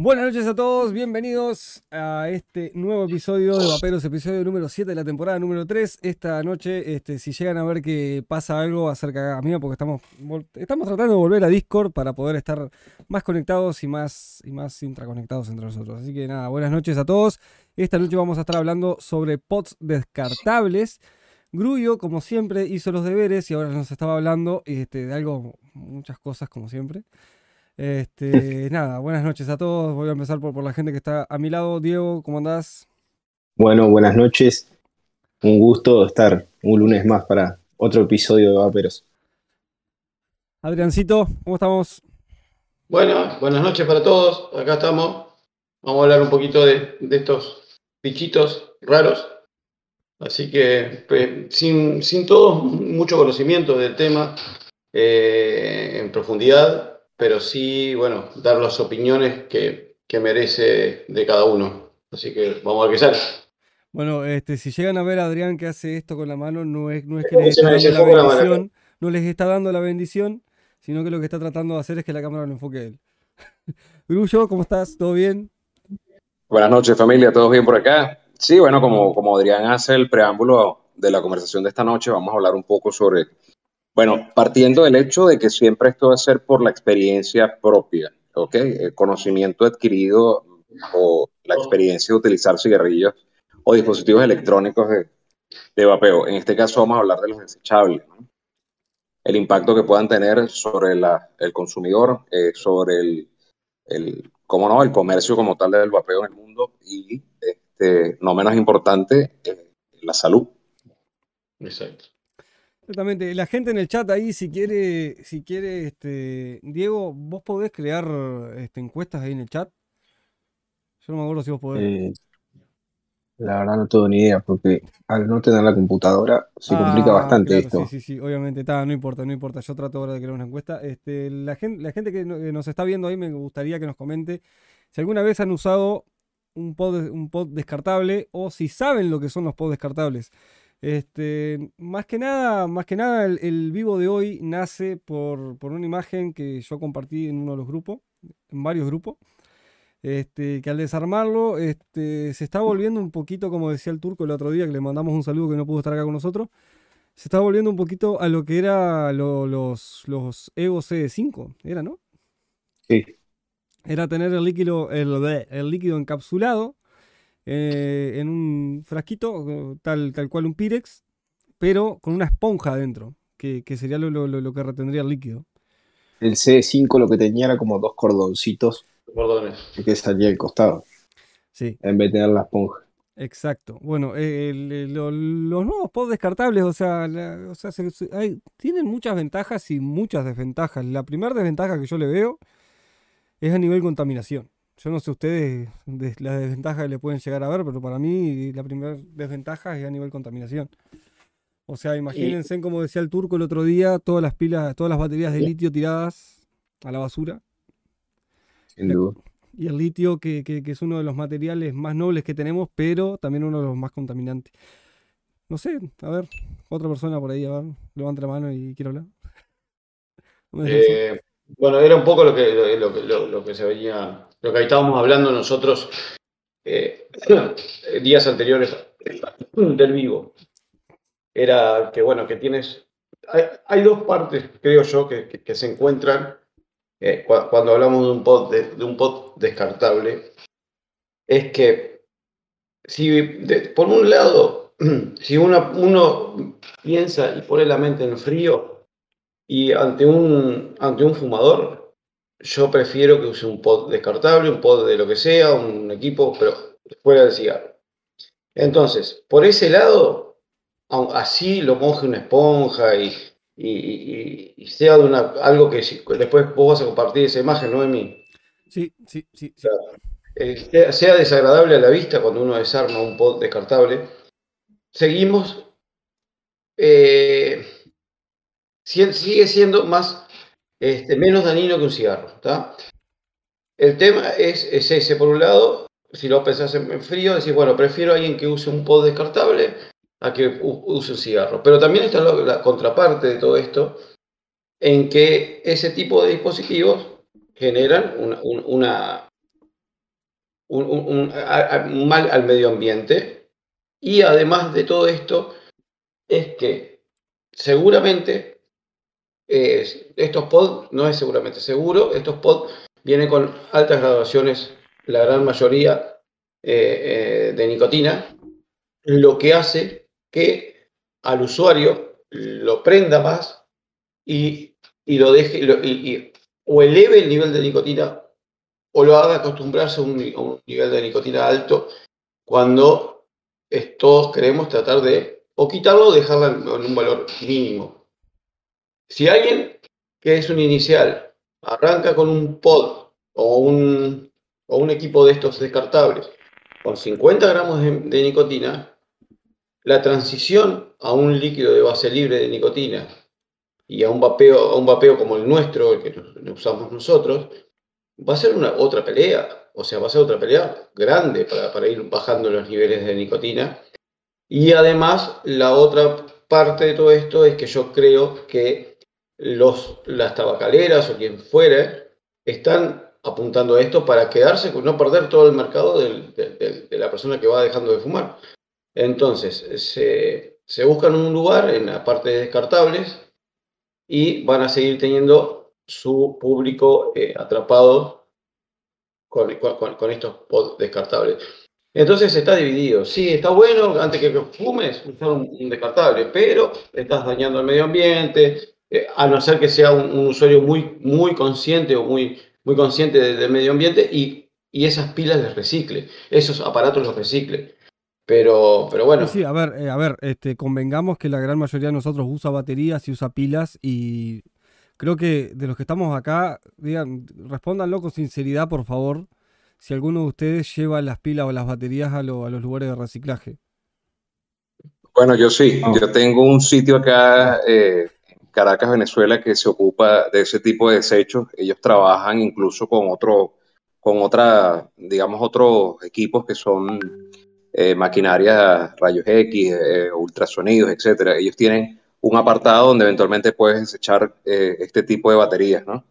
Buenas noches a todos, bienvenidos a este nuevo episodio de Vaperos, episodio número 7 de la temporada número 3. Esta noche, este, si llegan a ver que pasa algo acerca mío, porque estamos, estamos tratando de volver a Discord para poder estar más conectados y más, y más intraconectados entre nosotros. Así que nada, buenas noches a todos. Esta noche vamos a estar hablando sobre pots descartables. Grullo, como siempre, hizo los deberes y ahora nos estaba hablando este, de algo, muchas cosas como siempre. Este, nada, buenas noches a todos. Voy a empezar por, por la gente que está a mi lado. Diego, ¿cómo andás? Bueno, buenas noches. Un gusto estar un lunes más para otro episodio de Vaperos. Adriancito, ¿cómo estamos? Bueno, buenas noches para todos. Acá estamos. Vamos a hablar un poquito de, estos bichitos raros. Así que pues, sin, sin todo mucho conocimiento del tema eh, en profundidad, pero sí, bueno, dar las opiniones que, merece de cada uno. Así que vamos a ver qué sale. Bueno, este, si llegan a ver a Adrián que hace esto con la mano, no es, no es que les está dando la bendición, no les está dando la bendición, sino que lo que está tratando de hacer es que la cámara lo enfoque él. Grullo, ¿cómo estás? ¿Todo bien? Buenas noches, familia, ¿todos bien por acá? Sí, bueno, como, como Adrián hace el preámbulo de la conversación de esta noche, vamos a hablar un poco sobre bueno, partiendo del hecho de que siempre esto va a ser por la experiencia propia, ¿ok? El conocimiento adquirido o la experiencia de utilizar cigarrillos o dispositivos electrónicos de, vapeo. En este caso vamos a hablar de los desechables. El impacto que puedan tener sobre el consumidor, eh, sobre el, el, ¿cómo no?, el comercio como tal del vapeo en el mundo y, este, no menos importante, eh, la salud. Exacto. Exactamente. La gente en el chat ahí, si quiere, si quiere, este, Diego, vos podés crear este, encuestas ahí en el chat. Yo no me acuerdo si vos podés. Eh, la verdad no tengo ni idea, porque al no tener la computadora se complica ah, bastante esto. Sí, sí, sí, obviamente, está, no importa, no importa. Yo trato ahora de crear una encuesta. Este, la gente, la gente que nos está viendo ahí me gustaría que nos comente si alguna vez han usado un pod, un pod descartable o si saben lo que son los pods descartables. Este, más que nada, más que nada el, vivo de hoy nace por, una imagen que yo compartí en uno de los grupos, en varios grupos. Este, que al desarmarlo este, se está volviendo un poquito, como decía el turco el otro día, que le mandamos un saludo que no pudo estar acá con nosotros, se está volviendo un poquito a lo que era los, los Ego C5, ¿era, no? Sí. Era tener el líquido, el, el líquido encapsulado eh, en un frasquito, tal, tal cual un Pirex, pero con una esponja adentro, que, sería lo, que retendría el líquido. El C5 lo que tenía era como dos cordoncitos cordones que salía al costado. Sí. En vez de tener la esponja. Exacto. Bueno, los nuevos pods descartables, o sea, tienen muchas ventajas y muchas desventajas. La primera desventaja que yo le veo es a nivel contaminación. Yo no sé ustedes las desventajas que le pueden llegar a ver, pero para mí la primera desventaja es a nivel contaminación. O sea, imagínense, como decía el turco el otro día, todas las pilas, todas las baterías de litio tiradas a la basura. Sin duda. Y el litio, que, es uno de los materiales más nobles que tenemos, pero también uno de los más contaminantes. No sé, a ver, otra persona por ahí, a ver, levanta la mano y quiero hablar. Eh, bueno, era un poco lo que, lo, que se venía lo que estábamos hablando nosotros eh, días anteriores del vivo, era que, bueno, que tienes, hay, dos partes, creo yo, que, se encuentran eh, cuando hablamos de un pod, de, un pod descartable, es que si por un lado, si uno, uno piensa y pone la mente en frío y ante un, ante un fumador, yo prefiero que use un pod descartable, un pod de lo que sea, un equipo, pero fuera del cigarro. Entonces, por ese lado, así lo moje una esponja y, sea de una, algo que después vos vas a compartir esa imagen, ¿no, Emi? Sí, sí, sí. Eh, sea, desagradable a la vista cuando uno desarma un pod descartable, seguimos, eh, sigue siendo más este, menos dañino que un cigarro. El tema es, ese, por un lado, si lo pensás en frío, decís, bueno, prefiero a alguien que use un pod descartable a que use un cigarro. Pero también está la, contraparte de todo esto, en que ese tipo de dispositivos generan un, mal al medio ambiente. Y además de todo esto, es que seguramente estos pods, no es seguramente seguro, estos pods vienen con altas graduaciones, la gran mayoría eh, eh, de nicotina, lo que hace que al usuario lo prenda más y, lo deje, y, o eleve el nivel de nicotina o lo haga acostumbrarse a un, nivel de nicotina alto cuando todos queremos tratar de o quitarlo o dejarla en, un valor mínimo. Si alguien que es un inicial arranca con un pod o un, o un equipo de estos descartables con 50 gramos de, nicotina, la transición a un líquido de base libre de nicotina y a un vapeo, a un vapeo como el nuestro, el que usamos nosotros, va a ser una otra pelea, o sea, va a ser otra pelea grande para, para ir bajando los niveles de nicotina. Y además, la otra parte de todo esto es que yo creo que los, las tabacaleras o quien fuere están apuntando a esto para quedarse, no perder todo el mercado de la persona que va dejando de fumar. Entonces, se, se buscan un lugar en la parte de descartables y van a seguir teniendo su público eh, atrapado con, con, estos descartables. Entonces está dividido. Sí, está bueno antes que fumes usar un, descartable, pero estás dañando el medio ambiente, eh, a no ser que sea un, usuario muy, muy consciente o muy, muy consciente del medio ambiente y, y, esas pilas les recicle, esos aparatos los recicle. Pero, pero bueno. Sí, a ver, eh, a ver, este, convengamos que la gran mayoría de nosotros usa baterías y usa pilas y creo que de los que estamos acá, digan, respóndanlo con sinceridad, por favor, si alguno de ustedes lleva las pilas o las baterías a, los lugares de reciclaje. Bueno, yo sí, yo tengo un sitio acá eh, Caracas, Venezuela, que se ocupa de ese tipo de desechos. Ellos trabajan incluso con otro, con otra, digamos, otros equipos que son eh, maquinarias rayos X, eh, ultrasonidos, etcétera. Ellos tienen un apartado donde eventualmente puedes desechar eh, este tipo de baterías, ¿no?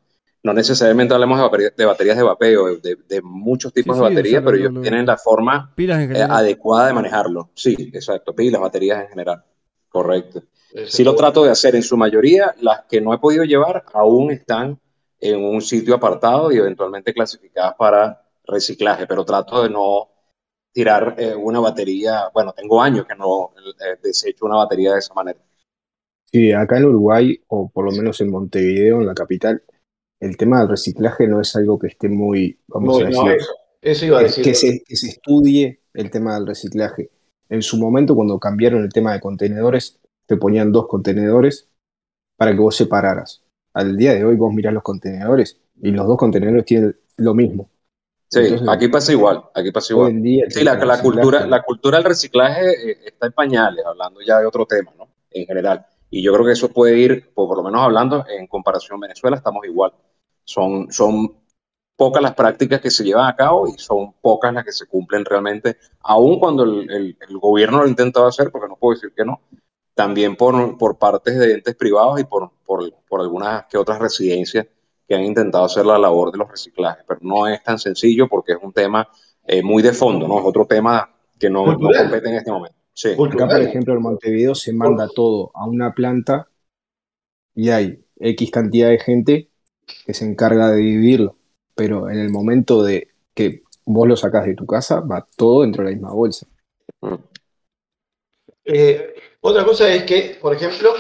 No necesariamente hablemos de, baterías de vapeo, de, muchos tipos de baterías, pero ellos tienen la forma eh, adecuada de manejarlo. Sí, exacto, pilas, baterías en general. Correcto. Sí lo trato de hacer en su mayoría, las que no he podido llevar aún están en un sitio apartado y eventualmente clasificadas para reciclaje, pero trato de no tirar eh, una batería, bueno, tengo años que no desecho una batería de esa manera. Sí, acá en Uruguay, o por lo menos en Montevideo, en la capital, el tema del reciclaje no es algo que esté muy, vamos a decir, eso, iba a decir. Que se, que se estudie el tema del reciclaje. En su momento, cuando cambiaron el tema de contenedores, te ponían dos contenedores para que vos separaras. Al día de hoy vos mirás los contenedores y los dos contenedores tienen lo mismo. Sí, aquí pasa igual, aquí pasa igual. sí, la, la, cultura, la cultura del reciclaje eh, está en pañales, hablando ya de otro tema, ¿no? En general. Y yo creo que eso puede ir, por, lo menos hablando, en comparación a Venezuela, estamos igual. Son, son pocas las prácticas que se llevan a cabo y son pocas las que se cumplen realmente, aun cuando el, el, gobierno lo ha intentado hacer, porque no puedo decir que no, también por, por partes de entes privados y por, por, por, algunas que otras residencias que han intentado hacer la labor de los reciclajes, pero no es tan sencillo porque es un tema eh, muy de fondo, ¿no? Es otro tema que no, no compete en este momento. Acá, por ejemplo, en Montevideo se manda todo a una planta y hay X cantidad de gente que se encarga de dividirlo. Pero en el momento de que vos lo sacás de tu casa, va todo dentro de la misma bolsa. Eh, otra cosa es que, por ejemplo,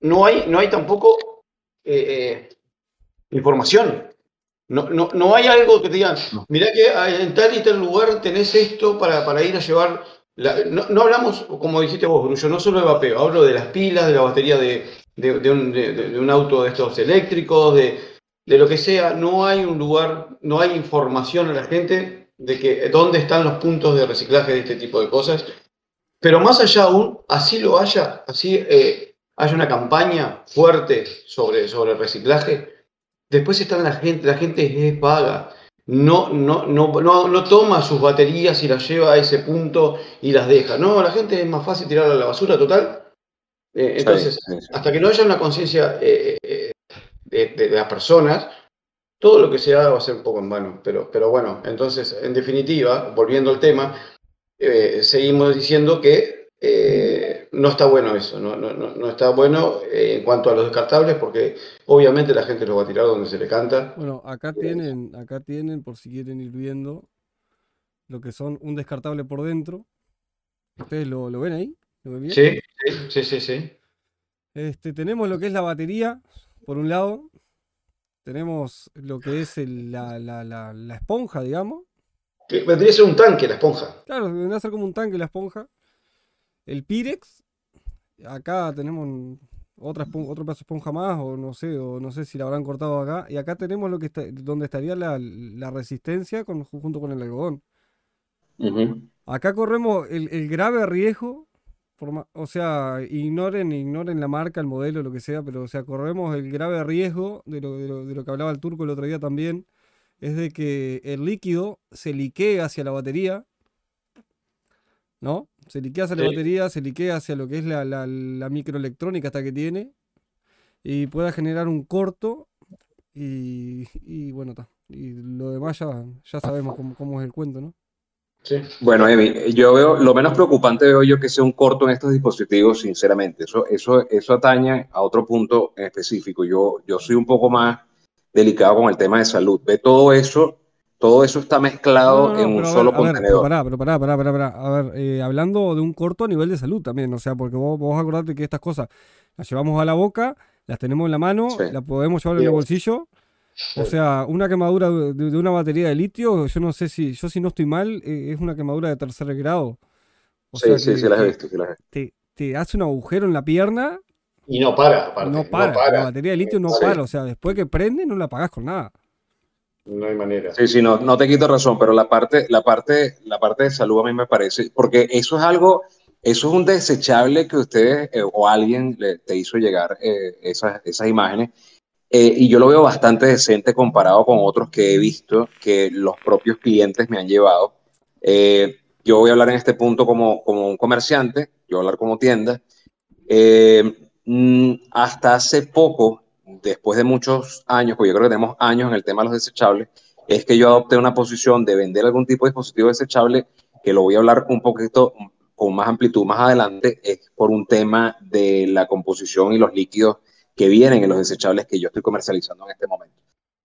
no hay, no hay tampoco eh, eh, información. No, no, no, hay algo que te digan, mirá que en tal y tal lugar tenés esto para, para ir a llevar no, hablamos, como dijiste vos, Brullo, no solo de vapeo, hablo de las pilas, de la batería de, un, auto de estos eléctricos, de, lo que sea. No hay un lugar, no hay información a la gente de que dónde están los puntos de reciclaje de este tipo de cosas. Pero más allá aún, así lo haya, así eh, haya una campaña fuerte sobre, sobre el reciclaje, después está la gente, la gente es vaga no, no, no, no, toma sus baterías y las lleva a ese punto y las deja. No, la gente es más fácil tirarla a la basura total. Eh, entonces, hasta que no haya una conciencia eh, eh, de, las personas, todo lo que se haga va a ser un poco en vano. Pero, pero bueno, entonces, en definitiva, volviendo al tema, eh, seguimos diciendo que eh, no está bueno eso, no, no, no está bueno eh, en cuanto a los descartables, porque obviamente la gente lo va a tirar donde se le canta. Bueno, acá tienen, acá tienen, por si quieren ir viendo, lo que son un descartable por dentro. ¿Ustedes lo, lo ven ahí? ¿Lo ven bien? Sí, sí, sí, sí. Este, tenemos lo que es la batería, por un lado. Tenemos lo que es el- la, la- la- la esponja, digamos. Que Vendría a ser un tanque la esponja. Claro, vendría a ser como un tanque la esponja. El Pirex. Acá tenemos otra otro pedazo de esponja más, o no sé, o no sé si la habrán cortado acá. Y acá tenemos lo que está, donde estaría la, la resistencia con- junto con el algodón. Acá corremos el, el grave riesgo, o sea, ignoren, ignoren la marca, el modelo, lo que sea, pero o sea, corremos el grave riesgo de lo, de lo- de lo que hablaba el turco el otro día también, es de que el líquido se liquee hacia la batería, ¿no? Se liquea hacia la batería, se liquea hacia lo que es la, la- la microelectrónica hasta que tiene, y pueda generar un corto, y, y bueno, está. Y lo demás ya, ya sabemos cómo, cómo es el cuento, ¿no? Sí. Bueno, Emi, yo veo, lo menos preocupante veo yo que sea un corto en estos dispositivos, sinceramente. Eso, eso, eso atañe a otro punto en específico. Yo, yo soy un poco más delicado con el tema de salud. Ve todo eso, todo eso está mezclado No, no, no, en un a solo ver, pero contenedor. pará, pero pará, pará, pará. A ver, eh, hablando de un corto nivel de salud también, o sea, porque vos, vos acordate que estas cosas las llevamos a la boca, las tenemos en la mano, Sí. las podemos llevar en el bolsillo. O sea, una quemadura de, de una batería de litio, yo no sé si, yo si no estoy mal, eh, es una quemadura de tercer grado. O Sí, sea sí, que- sí, las he visto, sí las he visto. te, te hace un agujero en la pierna, Y no para, aparte. no para. La batería de litio no Sí. para, o sea, después que prende no la apagás con nada. No hay manera. Sí, sí, no, no te quito razón, pero la parte, la parte, la parte de salud a mí me parece, porque eso es algo, eso es un desechable que ustedes eh, o alguien le- te hizo llegar eh, esas, esas imágenes, eh, y yo lo veo bastante decente comparado con otros que he visto que los propios clientes me han llevado. Eh, yo voy a hablar en este punto como, como un comerciante, yo voy a hablar como tienda. Eh, hasta hace poco, después de muchos años, porque yo creo que tenemos años en el tema de los desechables, es que yo adopté una posición de vender algún tipo de dispositivo desechable, que lo voy a hablar un poquito con más amplitud más adelante, es por un tema de la composición y los líquidos que vienen en los desechables que yo estoy comercializando en este momento.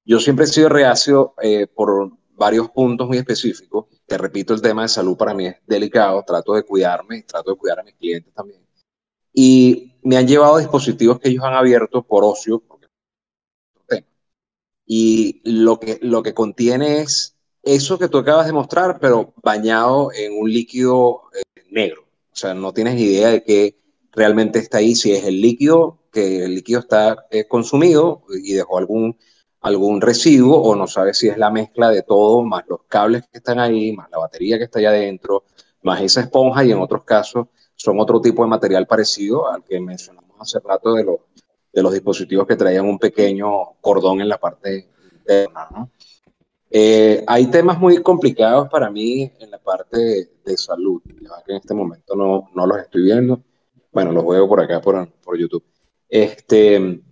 Yo siempre he sido reacio eh, por varios puntos muy específicos. Te repito, el tema de salud para mí es delicado, trato de cuidarme, trato de cuidar a mis clientes también. Y me han llevado dispositivos que ellos han abierto por ocio, y lo que, lo que contiene es eso que tú acabas de mostrar, pero bañado en un líquido eh, negro. O sea, no tienes idea de qué realmente está ahí, si es el líquido, que el líquido está eh, consumido y dejó algún, algún residuo, o no sabes si es la mezcla de todo, más los cables que están ahí, más la batería que está allá adentro, más esa esponja, y en otros casos son otro tipo de material parecido al que mencionamos hace rato de los, de los dispositivos que traían un pequeño cordón en la parte interna, ¿no? Eh, hay temas muy complicados para mí en la parte de, de salud, ya que en este momento no, no, los estoy viendo. Bueno, los veo por acá, por, por YouTube. Este, en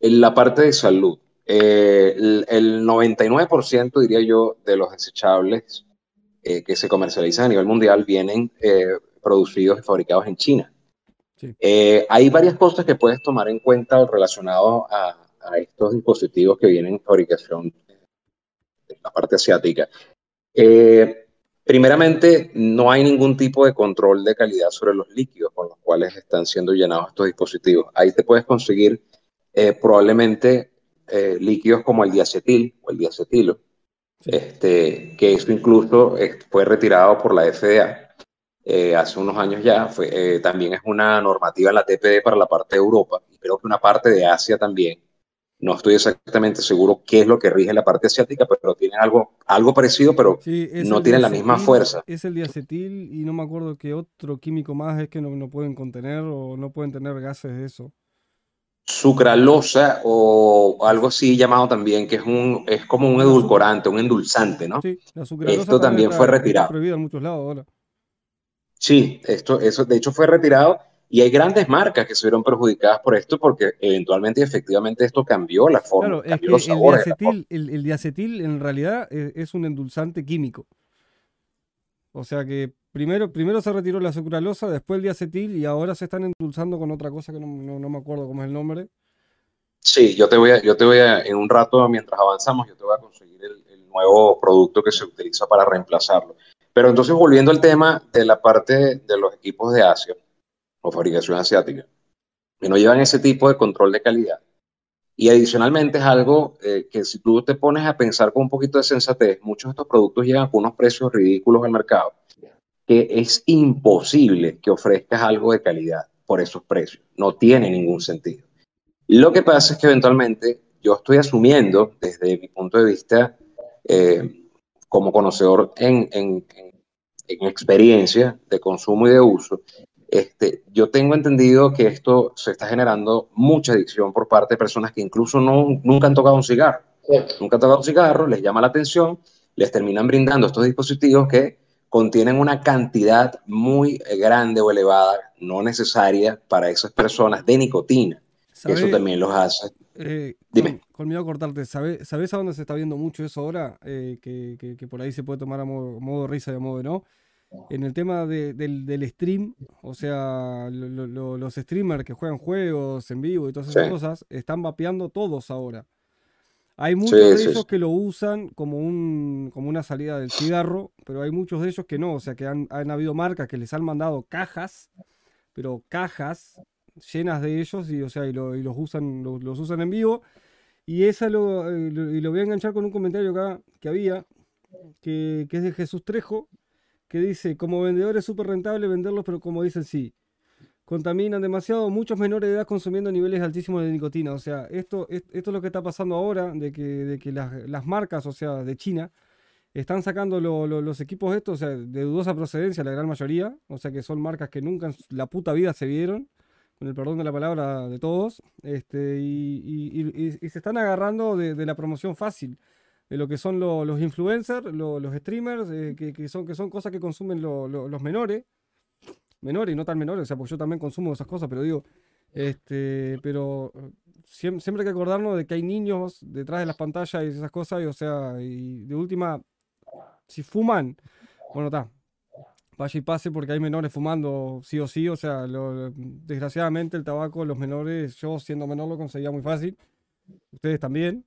la parte de salud, eh, el, el, 99% diría yo de los desechables eh, que se comercializan a nivel mundial vienen eh, producidos y fabricados en China. Sí. Eh, hay varias cosas que puedes tomar en cuenta relacionadas a, a, estos dispositivos que vienen en fabricación de la parte asiática. Eh, primeramente, no hay ningún tipo de control de calidad sobre los líquidos con los cuales están siendo llenados estos dispositivos. Ahí te puedes conseguir eh, probablemente eh, líquidos como el diacetil o el diacetilo, sí. este, que eso incluso fue retirado por la FDA. Eh, hace unos años ya, fue, eh, también es una normativa en la TPD para la parte de Europa y creo que una parte de Asia también. No estoy exactamente seguro qué es lo que rige la parte asiática, pero tienen algo, algo parecido, pero sí, no tienen la misma fuerza. Es el diacetil y no me acuerdo qué otro químico más es que no, no pueden contener o no pueden tener gases de eso. Sucralosa o algo así llamado también, que es, un, es como un edulcorante, un endulzante, ¿no? Sí, la sucralosa Esto también está, fue retirado. Prohibido en muchos lados ahora. Sí, esto, eso de hecho fue retirado Y hay grandes marcas que se vieron perjudicadas por esto porque eventualmente y efectivamente esto cambió la forma, Claro, cambió los el diacetil, el, el diacetil en realidad es, es un endulzante químico. O sea que primero, primero se retiró la sucralosa, después el diacetil y ahora se están endulzando con otra cosa que no, no- no me acuerdo cómo es el nombre. Sí, yo te voy a, yo te voy a, en un rato mientras avanzamos, yo te voy a conseguir el, el nuevo producto que se utiliza para reemplazarlo. Pero entonces volviendo al tema de la parte de los equipos de Asia o fabricación asiática, que no llevan ese tipo de control de calidad. Y adicionalmente es algo eh, que si tú te pones a pensar con un poquito de sensatez, muchos de estos productos llegan con unos precios ridículos al mercado, que es imposible que ofrezcas algo de calidad por esos precios. No tiene ningún sentido. Lo que pasa es que eventualmente yo estoy asumiendo, desde mi punto de vista, eh, como conocedor en, en- en- en experiencia de consumo y de uso, este, yo tengo entendido que esto se está generando mucha adicción por parte de personas que incluso no, nunca han tocado un cigarro. Nunca han tocado un cigarro, les llama la atención, les terminan brindando estos dispositivos que contienen una cantidad muy eh, grande o elevada, no necesaria para esas personas, de nicotina. que Eso ¿Sabe- también los hace. Eh, Dime. con, con miedo a cortarte, ¿sabe- ¿sabés a dónde se está viendo mucho eso ahora? Eh, que, que- que por ahí se puede tomar a modo, modo risa y a modo de no. En el tema de- del, del stream, o sea, lo- lo- lo- los streamers que juegan juegos en vivo y todas esas Sí. cosas, están vapeando todos ahora. Hay muchos Sí, de ellos sí. que lo usan como, un, como una salida del cigarro, pero hay muchos de ellos que no, o sea, que han, han habido marcas que les han mandado cajas, pero cajas llenas de ellos y, o sea, y, lo- y los usan, lo- los, usan en vivo. Y esa lo, eh, lo- y lo voy a enganchar con un comentario acá que había, que, que es de Jesús Trejo, que dice, como vendedor es súper rentable venderlos, pero como dicen, sí, contaminan demasiado, muchos menores de edad consumiendo niveles altísimos de nicotina. O sea, esto, es- esto es lo que está pasando ahora, de que, de que las, las marcas, o sea, de China, están sacando lo- los equipos estos, o sea, de dudosa procedencia, la gran mayoría, o sea, que son marcas que nunca en la puta vida se vieron, con el perdón de la palabra de todos, este, y, y- y- y- se están agarrando de, de la promoción fácil, de lo que son lo- los influencers, lo- los streamers, eh, que, que son, que son cosas que consumen lo- lo- los menores, menores y no tan menores, o sea, porque yo también consumo esas cosas, pero digo, este, pero eh, siem- siempre hay que acordarnos de que hay niños detrás de las pantallas y esas cosas, y o sea, y de última, si fuman, bueno, está, vaya y pase porque hay menores fumando sí o sí, o sea, lo- desgraciadamente el tabaco, los menores, yo siendo menor lo conseguía muy fácil, ustedes también.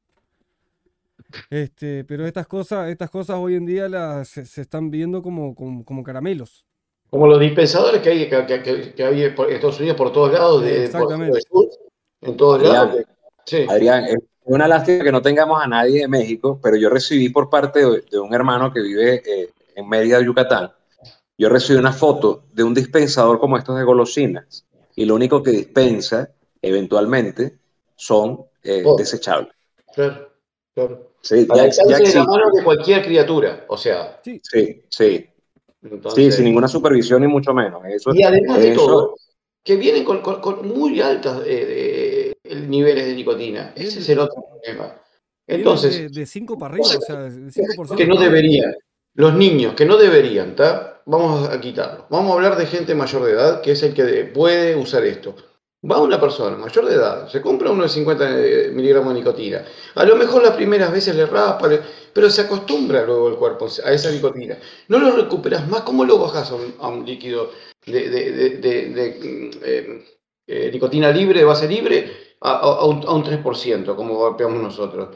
Este, pero estas cosas, estas cosas hoy en día las, se, se están viendo como, como, como caramelos. Como los dispensadores que hay que, que, que- que hay por Estados Unidos por todos lados, de, por Exactamente. sur, en todos Adrián, lados. Sí. Adrián, es una lástima que no tengamos a nadie de México, pero yo recibí por parte de, de un hermano que vive eh, en Mérida, Yucatán, yo recibí una foto de un dispensador como estos de golosinas y lo único que dispensa eventualmente son eh, Oh. desechables. Claro, claro. Sí, ya, ya de la mano de cualquier criatura, o sea. Sí, Sí, sí, Entonces, sí, sin ninguna supervisión ni mucho menos. Eso, Y además de eso- todo, que vienen con, con- con muy altos eh, eh, niveles de nicotina. Ese es el otro problema. Entonces, de 5 para arriba, o sea, de 5%. que no deberían, los niños que no deberían, vamos a quitarlo. Vamos a hablar de gente mayor de edad, que es el que de- puede usar esto. Va una persona mayor de edad, se compra uno de 50 miligramos de nicotina. A lo mejor las primeras veces le raspa, pero se acostumbra luego el cuerpo a esa nicotina. No lo recuperas más. ¿Cómo lo bajas a un, líquido de, eh, eh, nicotina libre, de base libre, a, un, a un 3%, como vapeamos nosotros?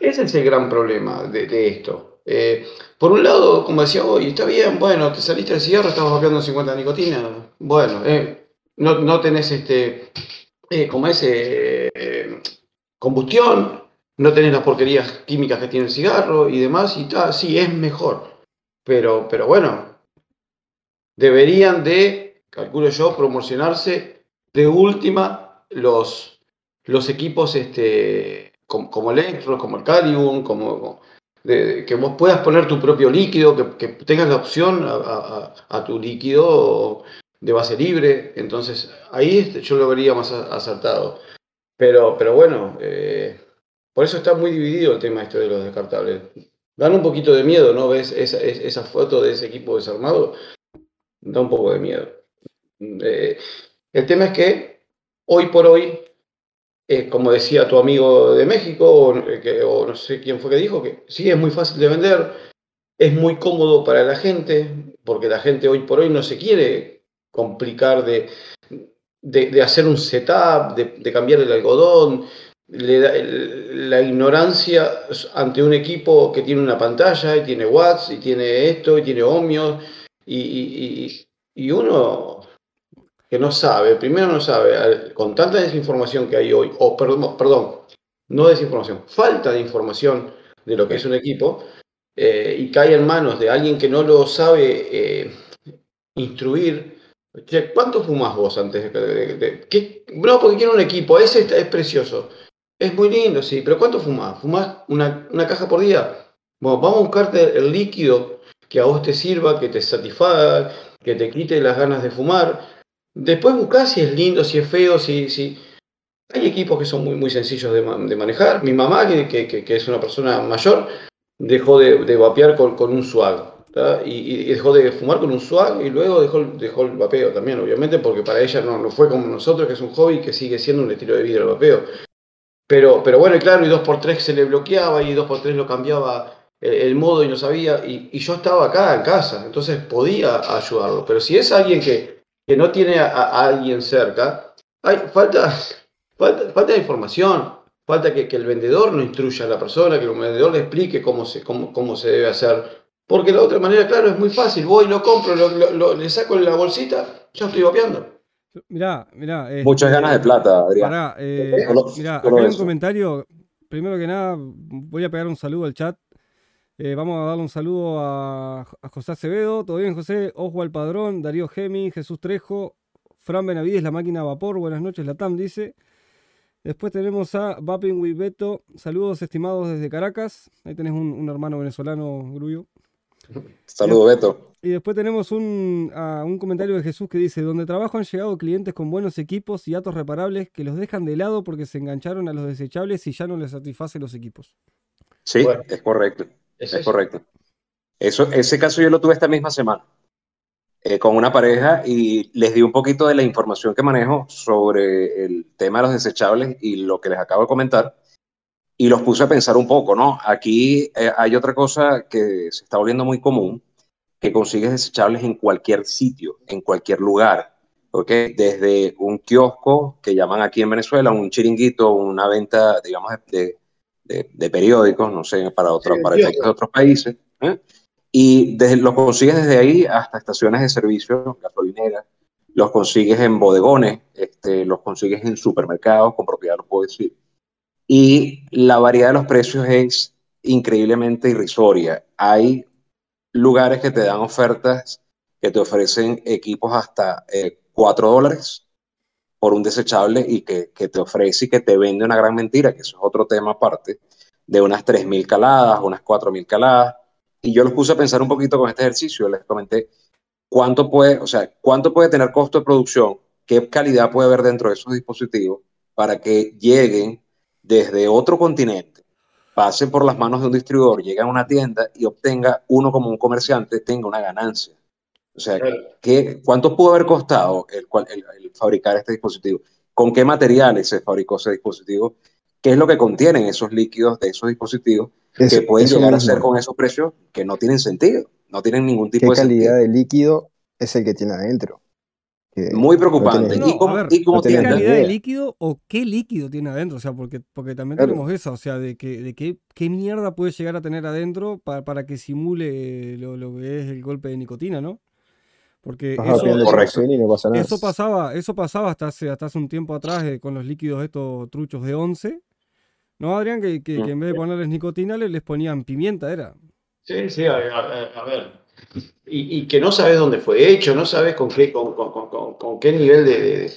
Ese es el gran problema de esto. Eh, por un lado, como decía hoy, está bien, bueno, te saliste del cigarro, estabas vapeando 50 de nicotina. Bueno, eh, no, no tenés este, eh, como ese combustión, no tenés las porquerías químicas que tiene el cigarro y demás, y tal, sí, es mejor. Pero, pero bueno, deberían de, calculo yo, promocionarse de última los, los equipos este, como, como Electro, como el Calium, como, de- que vos puedas poner tu propio líquido, que, que tengas la opción a, a- a- tu líquido de base libre. Entonces, ahí yo lo vería más acertado. Pero, pero bueno, eh, por eso está muy dividido el tema este de los descartables. Dan un poquito de miedo, ¿no? ¿Ves esa, es- esa foto de ese equipo desarmado? Da un poco de miedo. Eh, El tema es que hoy por hoy, eh, como decía tu amigo de México, o, que, o, no sé quién fue que dijo, que sí, es muy fácil de vender, es muy cómodo para la gente, porque la gente hoy por hoy no se quiere complicar de, de, hacer un setup, de, cambiar el algodón, la ignorancia ante un equipo que tiene una pantalla y tiene watts y tiene esto y tiene ohmios y, uno que no sabe, primero no sabe, con tanta desinformación que hay hoy, o perdón, perdón, no desinformación, falta de información de lo que es un equipo, eh, y cae en manos de alguien que no lo sabe eh, instruir. ¿cuánto fumas vos antes de, No, porque quiero un equipo, ese es precioso. Es muy lindo, sí, pero ¿cuánto fumas? ¿Fumás una, caja por día? Bueno, vamos a buscarte el líquido que a vos te sirva, que te satisfaga, que te quite las ganas de fumar. Después buscás si es lindo, si es feo, si... Hay equipos que son muy, muy sencillos de, manejar. Mi mamá, que, es una persona mayor, dejó de, de vapear con, con un swag. Y, dejó de fumar con un swag y luego dejó, dejó el vapeo también, obviamente, porque para ella no, no fue como nosotros, que es un hobby que sigue siendo un estilo de vida el vapeo. Pero, pero bueno, y claro, y 2x3 se le bloqueaba y 2x3 lo cambiaba el, modo y no sabía. Y, yo estaba acá en casa, entonces podía ayudarlo. Pero si es alguien que, que no tiene a, alguien cerca, hay, falta, falta, falta información. Falta que, que, el vendedor no instruya a la persona, que el vendedor le explique cómo se, cómo, cómo se debe hacer. Porque la otra manera, claro, es muy fácil. Voy, lo compro, lo, le saco la bolsita, ya estoy vapeando. Mirá, mirá. Muchas ganas de plata, Adrián. Pará, eh, mirá, acá hay un comentario. Primero que nada, voy a pegar un saludo al chat. Eh, vamos a darle un saludo a, José Acevedo. ¿Todo bien, José? Ojo al padrón. Darío Gemi, Jesús Trejo, Fran Benavides, la máquina a vapor. Buenas noches, la TAM dice. Después tenemos a Vaping Beto. Saludos estimados desde Caracas. Ahí tenés un, hermano venezolano, Grullo. Saludos, Beto. Y después tenemos un, un, comentario de Jesús que dice, donde trabajo han llegado clientes con buenos equipos y datos reparables que los dejan de lado porque se engancharon a los desechables y ya no les satisface los equipos. Sí, es correcto. Es, correcto. Eso, ese caso yo lo tuve esta misma semana eh, con una pareja y les di un poquito de la información que manejo sobre el tema de los desechables y lo que les acabo de comentar y los puse a pensar un poco, ¿no? Aquí eh, hay otra cosa que se está volviendo muy común, que consigues desechables en cualquier sitio, en cualquier lugar, ¿ok? Desde un kiosco que llaman aquí en Venezuela, un chiringuito, una venta, digamos, de, de, periódicos, no sé, para, otros para efectos de otros países, ¿eh? y desde, lo consigues desde ahí hasta estaciones de servicio, gasolineras, los consigues en bodegones, este, los consigues en supermercados, con propiedad lo puedo decir y la variedad de los precios es increíblemente irrisoria. Hay lugares que te dan ofertas que te ofrecen equipos hasta eh, 4 dólares por un desechable y que, que, te ofrece y que te vende una gran mentira, que eso es otro tema aparte, de unas 3.000 caladas, unas 4.000 caladas. Y yo los puse a pensar un poquito con este ejercicio, les comenté cuánto puede, o sea, cuánto puede tener costo de producción, qué calidad puede haber dentro de esos dispositivos para que lleguen desde otro continente, pase por las manos de un distribuidor, llegue a una tienda y obtenga uno como un comerciante, tenga una ganancia. O sea, ¿qué, ¿cuánto pudo haber costado el, el, fabricar este dispositivo? ¿Con qué materiales se fabricó ese dispositivo? ¿Qué es lo que contienen esos líquidos de esos dispositivos que pueden llegar a ser con esos precios que no tienen sentido, no tienen ningún tipo de calidad de líquido es el que tiene adentro? Muy preocupante. ¿Y cómo, ¿Qué calidad de líquido o qué líquido tiene adentro? O sea, porque, porque también tenemos eso, o sea, de, que, de qué, qué mierda puede llegar a tener adentro para, para que simule lo, lo, que es el golpe de nicotina, ¿no? Porque eso, eso, pasaba, eso pasaba hasta hace, hasta hace un tiempo atrás eh, con los líquidos estos truchos de 11. ¿No, Adrián? Que, que, en vez de ponerles nicotina les, ponían pimienta, ¿era? Sí, sí, a ver y, que no sabes dónde fue hecho, no sabes con qué, con, con, con, qué nivel de,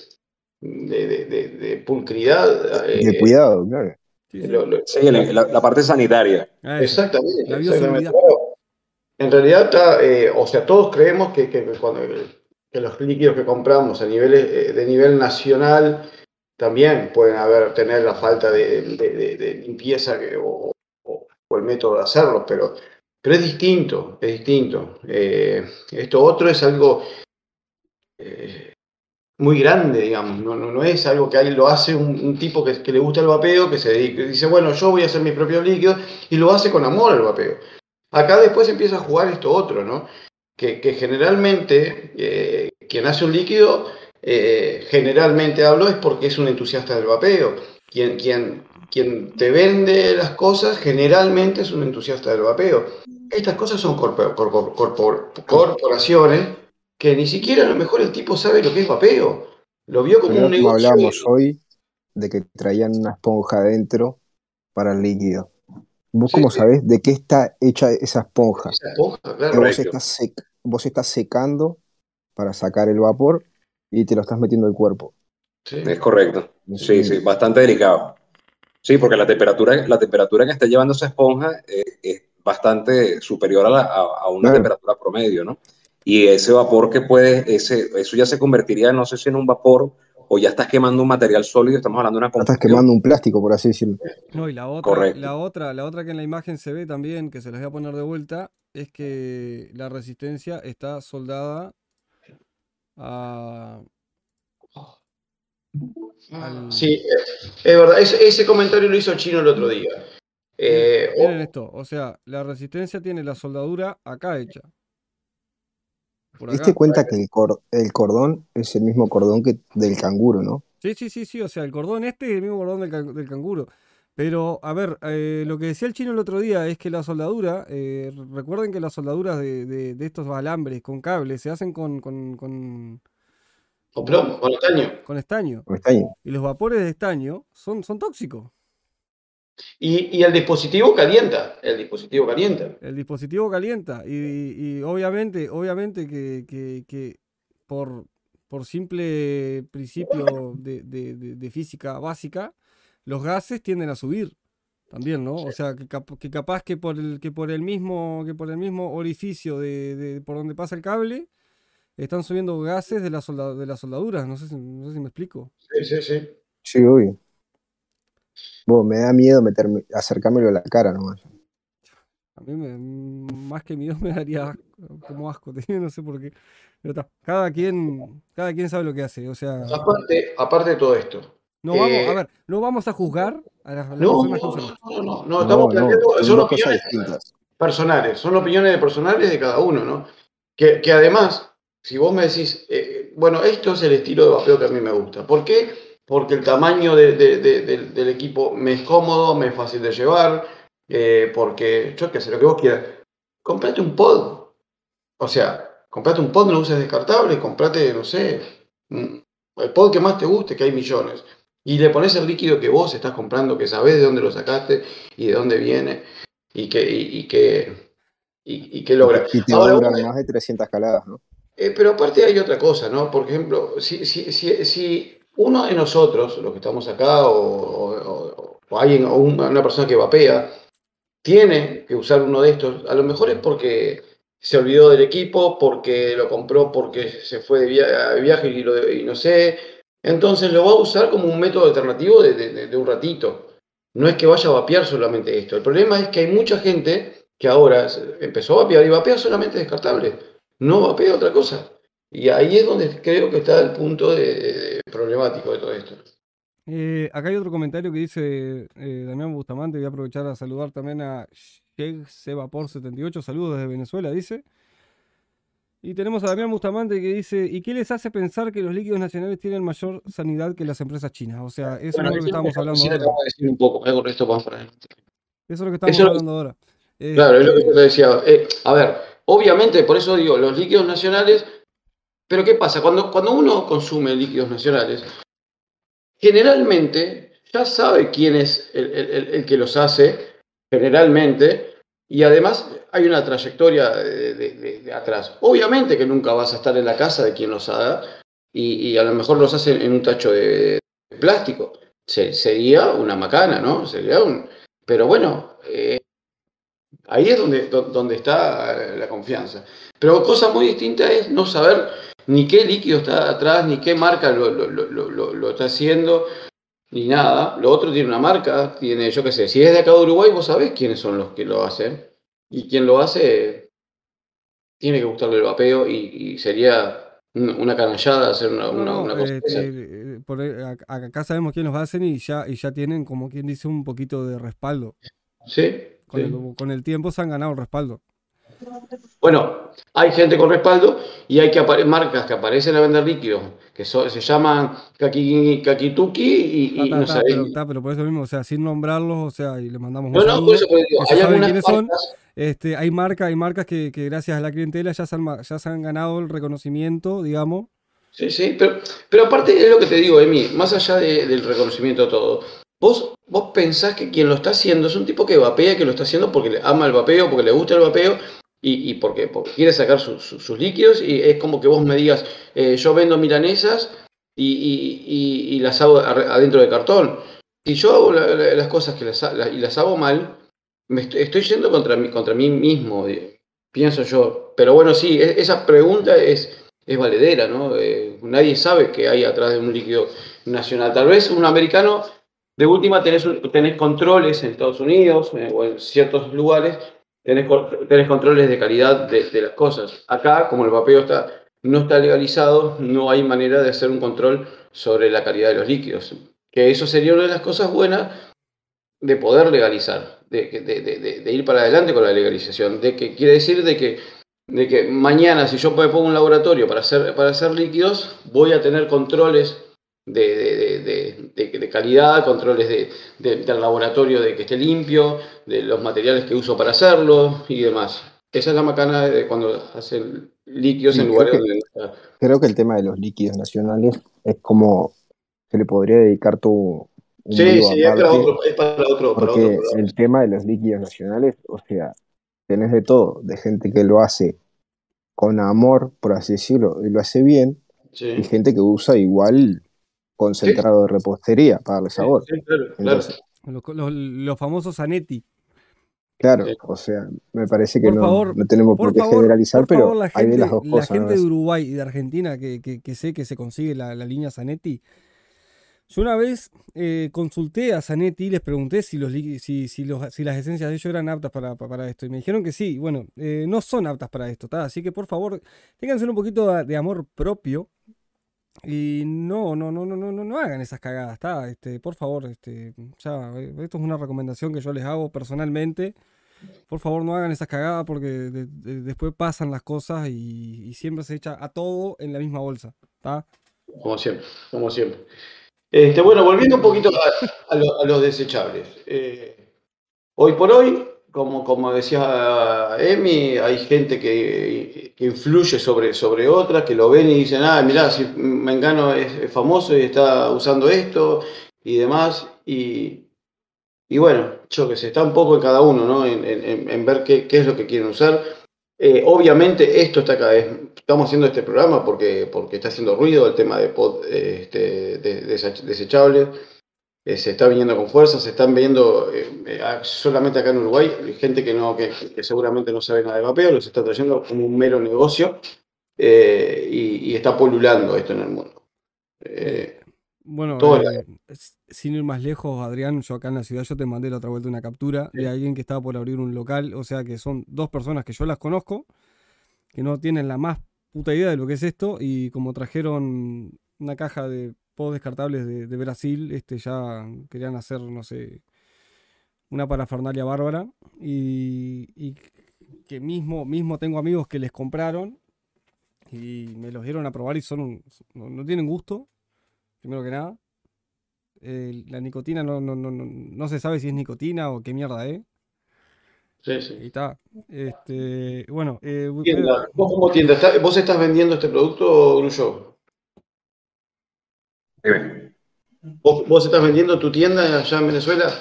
de, de, pulcridad. De eh, cuidado, claro. Sí, la, parte sanitaria. Ah, exactamente. En realidad, eh, o sea, todos creemos que, que, cuando, los líquidos que compramos a nivel, eh, de nivel nacional también pueden haber, tener la falta de, limpieza o, el método de hacerlo, pero es distinto, es distinto. Eh, esto otro es algo, muy grande, digamos. No, no, no es algo que alguien lo hace un, tipo que, que le gusta el vapeo, que se dedica, dice, bueno, yo voy a hacer mis propios líquidos, y lo hace con amor al vapeo. Acá después empieza a jugar esto otro, ¿no? Que, que generalmente eh, quien hace un líquido, eh, generalmente hablo, es porque es un entusiasta del vapeo. Quien, quien, quien te vende las cosas generalmente es un entusiasta del vapeo. Estas cosas son corpor- corpor- corpor- corporaciones que ni siquiera a lo mejor el tipo sabe lo que es vapeo. Lo vio como Pero un negocio. hablamos hoy de que traían una esponja adentro para el líquido. ¿Vos Sí, cómo sí. sabés de qué está hecha esa esponja? Esa esponja, claro. vos estás, sec- vos estás secando para sacar el vapor y te lo estás metiendo al cuerpo. Sí. Es correcto. Sí, sí, bastante delicado. Sí, porque la temperatura, la temperatura que está llevando esa esponja eh, es bastante superior a, la- a- a una Claro. temperatura promedio, ¿no? Y ese vapor que puede, ese, eso ya se convertiría, no sé si en un vapor o ya estás quemando un material sólido, estamos hablando de una Estás combustión. quemando un plástico, por así decirlo. No, y la otra, Correcto. la otra, la otra que en la imagen se ve también, que se les voy a poner de vuelta, es que la resistencia está soldada a, al- Sí, es verdad. Ese, ese comentario lo hizo Chino el otro día. Eh, o- Miren esto, o sea, la resistencia tiene la soldadura acá hecha. Por ¿Te acá. diste cuenta que el, cor- el cordón es el mismo cordón que del canguro, no? Sí, sí, sí, sí, o sea, el cordón este es el mismo cordón del, can- del canguro. Pero, a ver, eh, lo que decía el chino el otro día es que la soldadura, eh, recuerden que las soldaduras de, de- de estos alambres con cables se hacen con, con, con, con plomo, con estaño. con estaño. Con estaño. Y los vapores de estaño son, son tóxicos. Y, y el dispositivo calienta. El dispositivo calienta. El dispositivo calienta. Y, y obviamente, obviamente que, que- que por, por simple principio de, de- de- de física básica, los gases tienden a subir también, ¿no? O sea, que, cap- que capaz que por el, que por el mismo, que por el mismo orificio de, de- por donde pasa el cable, están subiendo gases de, la solda- de las soldaduras. No sé si, no sé si me explico. Sí, sí, sí. Sí, obvio. Vos, me da miedo meterme, acercármelo a la cara nomás. A mí me- más que miedo me daría asco, como asco, no sé por qué. Pero está, cada quien, cada quien sabe lo que hace. O sea, Aparte, aparte de todo esto. no vamos, a eh, ver, no vamos a juzgar a las, a las No, personas que no, no, no, no, no, No, estamos no, planteando, son son dos cosas opiniones distintas. personales, son opiniones personales de cada uno, ¿no? Que, que además, si vos me decís, eh, bueno, esto es el estilo de vapeo que a mí me gusta. ¿Por qué? Porque el tamaño de- de- de- del- del equipo me es cómodo, me es fácil de llevar, eh, porque yo qué sé, lo que vos quieras. Comprate un pod. O sea, comprate un pod, no lo uses descartable, comprate, no sé, el pod que más te guste, que hay millones. Y le pones el líquido que vos estás comprando, que sabés de dónde lo sacaste y de dónde viene y que, y, y que, y, y que logra. Y te Ahora, más de 300 caladas, ¿no? eh, pero aparte hay otra cosa, ¿no? Por ejemplo, si, si, si, si uno de nosotros, los que estamos acá, o, alguien, o un- una persona que vapea, tiene que usar uno de estos, a lo mejor es porque se olvidó del equipo, porque lo compró porque se fue de, via- viaje y, lo- no sé. Entonces lo va a usar como un método alternativo de, un ratito. No es que vaya a vapear solamente esto. El problema es que hay mucha gente que ahora empezó a vapear y vapea solamente descartable. No vapea otra cosa. Y ahí es donde creo que está el punto de- problemático de todo esto. Eh, acá hay otro comentario que dice eh, Damián Bustamante. Voy a aprovechar a saludar también a Sebapor78. Saludos desde Venezuela, dice. Y tenemos a Damián Bustamante que dice: ¿Y qué les hace pensar que los líquidos nacionales tienen mayor sanidad que las empresas chinas? O sea, eso es lo que estamos hablando ahora. acabo de decir un poco, eh, esto para. Eso es lo que estamos Eso lo- hablando ahora. Eh, Claro, es lo que yo te decía. A ver, obviamente, por eso digo, los líquidos nacionales, pero ¿qué pasa? Cuando, cuando uno consume líquidos nacionales, generalmente ya sabe quién es el, el- que los hace, generalmente, y además hay una trayectoria de, atrás. Obviamente que nunca vas a estar en la casa de quien los haga, y, y a lo mejor los hacen en un tacho de, plástico. Se- sería una macana, ¿no? Sería un... Pero bueno, eh, Ahí es donde, do- donde está la confianza. Pero cosa muy distinta es no saber ni qué líquido está atrás, ni qué marca lo, lo- lo- lo- está haciendo, ni nada. Lo otro tiene una marca, tiene, yo qué sé, si es de acá de Uruguay, vos sabés quiénes son los que lo hacen. Y quien lo hace tiene que gustarle el vapeo y, y sería una canallada, hacer una, No, una, no, una cosa eh, eh, eh, por acá sabemos quién los hacen y ya, y ya tienen, como quien dice, un poquito de respaldo. Sí, Con sí. el, con el tiempo se han ganado el respaldo. Bueno, hay gente con respaldo y hay que marcas que aparecen a vender líquidos, que so- se llaman Kaki, Kakituki y, y ta, no ta, pero, por eso mismo, o sea, sin nombrarlos, o sea, y le mandamos un no, no, saludo, por eso digo, que ya hay algunas son. marcas. Este, hay marcas, hay marcas que, que gracias a la clientela ya se han, ma- ya se han ganado el reconocimiento, digamos. Sí, sí, pero, pero aparte es lo que te digo, Emi, más allá de- del reconocimiento todo, vos, vos pensás que quien lo está haciendo es un tipo que vapea, que lo está haciendo porque le ama el vapeo, porque le gusta el vapeo y, y porque, porque quiere sacar su- su- sus líquidos y es como que vos me digas, eh, yo vendo milanesas y, y- las hago adentro de cartón. Si yo hago la- la- las cosas que las, la- y las hago mal, me estoy, estoy yendo contra mí, contra mí mismo, eh, pienso yo. Pero bueno, sí, e- esa pregunta es, es valedera, ¿no? Eh, nadie sabe qué hay atrás de un líquido nacional. Tal vez un americano, de última, tenés, tenés controles en Estados Unidos eh, o en ciertos lugares, tenés, co- tenés controles de calidad de, las cosas. Acá, como el vapeo está, no está legalizado, no hay manera de hacer un control sobre la calidad de los líquidos. Que eso sería una de las cosas buenas de poder legalizar, de, ir para adelante con la legalización, de que quiere decir de que, mañana si yo me pongo un laboratorio para hacer líquidos, voy a tener controles de, de- de- de- calidad, controles de, de- del laboratorio de que esté limpio, de los materiales que uso para hacerlo y demás. Esa es la macana de cuando hacen líquidos Sí, en creo lugares que- donde no está. Creo que el tema de los líquidos nacionales es como se le podría dedicar tu un Sí, sí, es para otro, es para otro, para otro porque el tema de los líquidos nacionales, o sea, tenés de todo, de gente que lo hace con amor, por así decirlo, y lo hace bien, Sí. y gente que usa igual concentrado de repostería para darle Sí, sabor. sí, claro, claro. Entonces, Los, los- los famosos Zanetti. claro, o sea, me parece que Por no, favor, no tenemos por, Por qué favor, generalizar, por pero favor, la hay de gente, las dos la cosas. ¿no? gente de Uruguay y de Argentina que, que- que sé que se consigue la, la línea Zanetti. Yo una vez eh, consulté a Zanetti y les pregunté si, los, lí- si, si, los- si las esencias de ellos eran aptas para, pa- para esto. Y me dijeron que sí. Bueno, eh, no son aptas para esto. ¿tá? Así que por favor, ténganse un poquito de, de amor propio. Y no, no, no, no, no, no, no hagan esas cagadas, ¿tá? Este, por favor, este, ya, eh, esto es una recomendación que yo les hago personalmente. Por favor, no hagan esas cagadas porque de- de- después pasan las cosas y, siempre se echa a todo en la misma bolsa, ¿tá? Como siempre, como siempre. Este, bueno, volviendo un poquito a los desechables. Eh, hoy por hoy, como, como decía Emi, hay gente que, que influye sobre, sobre otras, que lo ven y dicen, ah, mirá, si Mengano es, es famoso y está usando esto y demás. Y, y bueno, yo que sé, está un poco en cada uno, ¿no? En, en- en ver qué, qué es lo que quieren usar. Eh, obviamente esto está cada vez, estamos haciendo este programa porque, porque está haciendo ruido el tema de pod eh, este, de- desech- desechables, Eh, se está viniendo con fuerza, se están viendo eh, eh, solamente acá en Uruguay, hay gente que, no, que, que seguramente no sabe nada de vapeo, los está trayendo como un mero negocio eh, y, y está polulando esto en el mundo. Bueno, sin ir más lejos, Adrián, yo acá en la ciudad, yo te mandé la otra vuelta una captura de alguien que estaba por abrir un local, o sea que son dos personas que yo las conozco, que no tienen la más puta idea de lo que es esto, y como trajeron una caja de descartables de, de Brasil, este ya querían hacer, no sé, una parafernalia bárbara, y, y que mismo, mismo tengo amigos que les compraron y me los dieron a probar y son un- no, no tienen gusto, primero que nada. Eh, la nicotina no, no, no, no, no se sabe si es nicotina o qué mierda es. sí, Y sí. está. Este, bueno, eh, ¿Vos como tienda, vos estás vendiendo este producto, Grullo? Dime. ¿Vos, vos estás vendiendo tu tienda allá en Venezuela?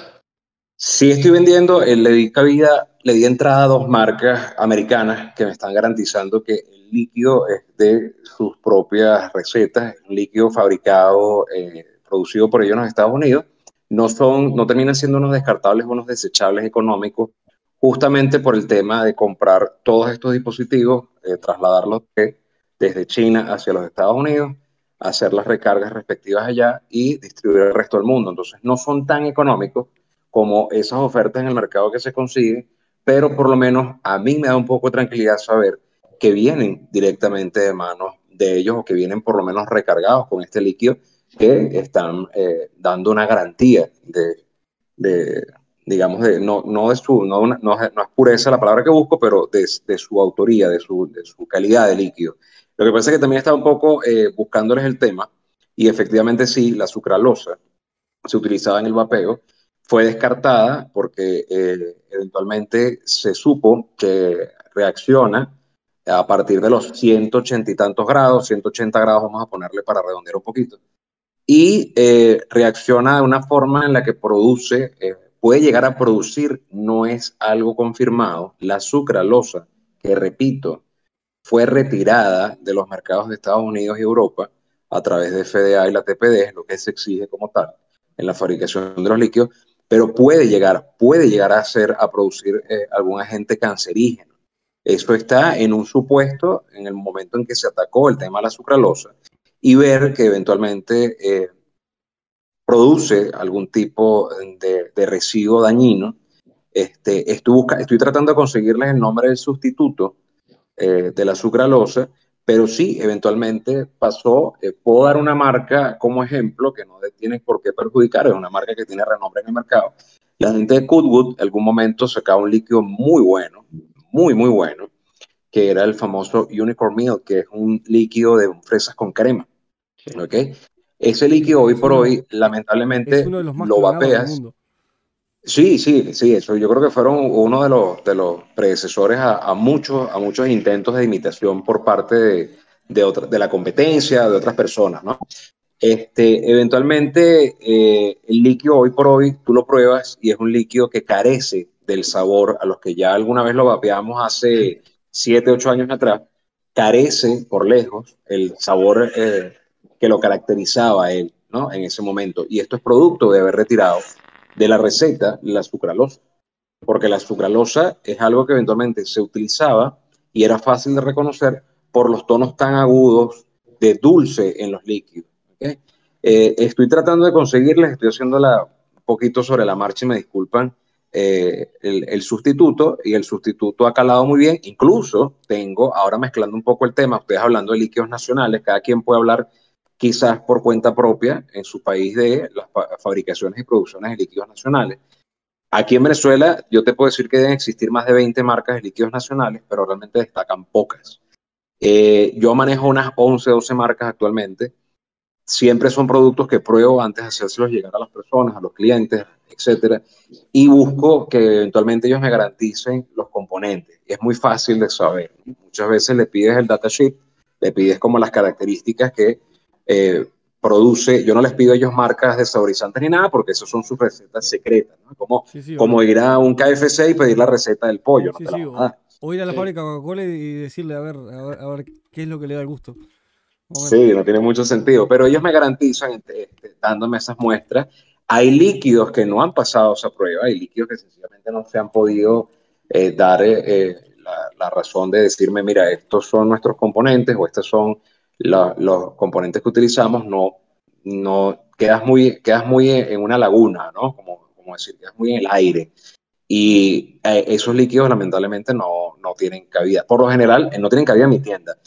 Sí estoy vendiendo, eh, le di cabida, le di entrada a dos marcas americanas que me están garantizando que el líquido es de sus propias recetas, un líquido fabricado, eh, producido por ellos en los Estados Unidos. No son, no terminan siendo unos descartables o unos desechables económicos, justamente por el tema de comprar todos estos dispositivos, eh, trasladarlos de- desde China hacia los Estados Unidos, hacer las recargas respectivas allá y distribuir al resto del mundo. Entonces no son tan económicos como esas ofertas en el mercado que se consiguen, pero por lo menos a mí me da un poco de tranquilidad saber que vienen directamente de manos de ellos o que vienen por lo menos recargados con este líquido que están eh, dando una garantía de, digamos, de, no, no, de su, no, no, es pureza la palabra que busco, pero de, de su autoría, de su, de su, calidad de líquido. Lo que pasa es que también estaba un poco eh, buscándoles el tema, y efectivamente sí, la sucralosa se utilizaba en el vapeo, fue descartada porque eh, eventualmente se supo que reacciona a partir de los 180 y tantos grados, 180 grados vamos a ponerle para redondear un poquito, y eh, reacciona de una forma en la que produce, eh, puede llegar a producir, no es algo confirmado, la sucralosa, que repito, fue retirada de los mercados de Estados Unidos y Europa a través de FDA y la TPD, lo que se exige como tal en la fabricación de los líquidos, pero puede llegar, puede llegar a ser, a producir eh, algún agente cancerígeno. Eso está en un supuesto en el momento en que se atacó el tema de la sucralosa y ver que eventualmente eh, produce algún tipo de, residuo dañino. Este, estoy, estoy tratando de conseguirles el nombre del sustituto eh, de la sucralosa, pero sí, eventualmente pasó. Eh, puedo dar una marca como ejemplo que no tiene por qué perjudicar, es una marca que tiene renombre en el mercado. La gente de Goodwood en algún momento sacaba un líquido muy bueno, muy, muy bueno, que era el famoso Unicorn Milk, que es un líquido de fresas con crema. ¿Ok? Ese líquido hoy por hoy, lamentablemente, lo vapeas. Sí, sí, sí, eso yo creo que fueron uno de los, de los predecesores a, muchos, a muchos intentos de imitación por parte de, de, otra, de la competencia, de otras personas, ¿no? Este, eventualmente, eh, el líquido hoy por hoy, tú lo pruebas y es un líquido que carece del sabor a los que ya alguna vez lo vapeamos hace 7, 8 años atrás, carece por lejos el sabor eh, que lo caracterizaba él ¿no? en ese momento. Y esto es producto de haber retirado de la receta la sucralosa, porque la sucralosa es algo que eventualmente se utilizaba y era fácil de reconocer por los tonos tan agudos de dulce en los líquidos. ¿okay? Eh, estoy tratando de conseguirles, estoy haciéndola un poquito sobre la marcha y me disculpan, eh, el, sustituto y el sustituto ha calado muy bien. Incluso tengo, ahora mezclando un poco el tema, ustedes hablando de líquidos nacionales, cada quien puede hablar quizás por cuenta propia en su país de las fabricaciones y producciones de líquidos nacionales. Aquí en Venezuela yo te puedo decir que deben existir más de 20 marcas de líquidos nacionales, pero realmente destacan pocas. Eh, yo manejo unas 11, 12 marcas actualmente. Siempre son productos que pruebo antes de hacérselos llegar a las personas, a los clientes, etcétera, y busco que eventualmente ellos me garanticen los componentes. Es muy fácil de saber. Muchas veces le pides el datasheet, le pides como las características que eh, produce. Yo no les pido a ellos marcas de saborizantes ni nada, porque esas son sus recetas secretas, ¿no? Como, como ir a un KFC y pedir la receta del pollo. ¿no? o, ir a la fábrica Coca-Cola y decirle a ver, a ver, qué es lo que le da el gusto. Sí, no tiene mucho sentido, pero ellos me garantizan, este, dándome esas muestras, hay líquidos que no han pasado esa prueba, hay líquidos que sencillamente no se han podido eh, dar eh, eh, la, razón de decirme, mira, estos son nuestros componentes o estos son los componentes que utilizamos, no, no quedas, muy, quedas muy en una laguna, ¿no? Como, como decir, quedas muy en el aire. Y esos líquidos lamentablemente no, no tienen cabida. Por lo general, no tienen cabida en mi tienda.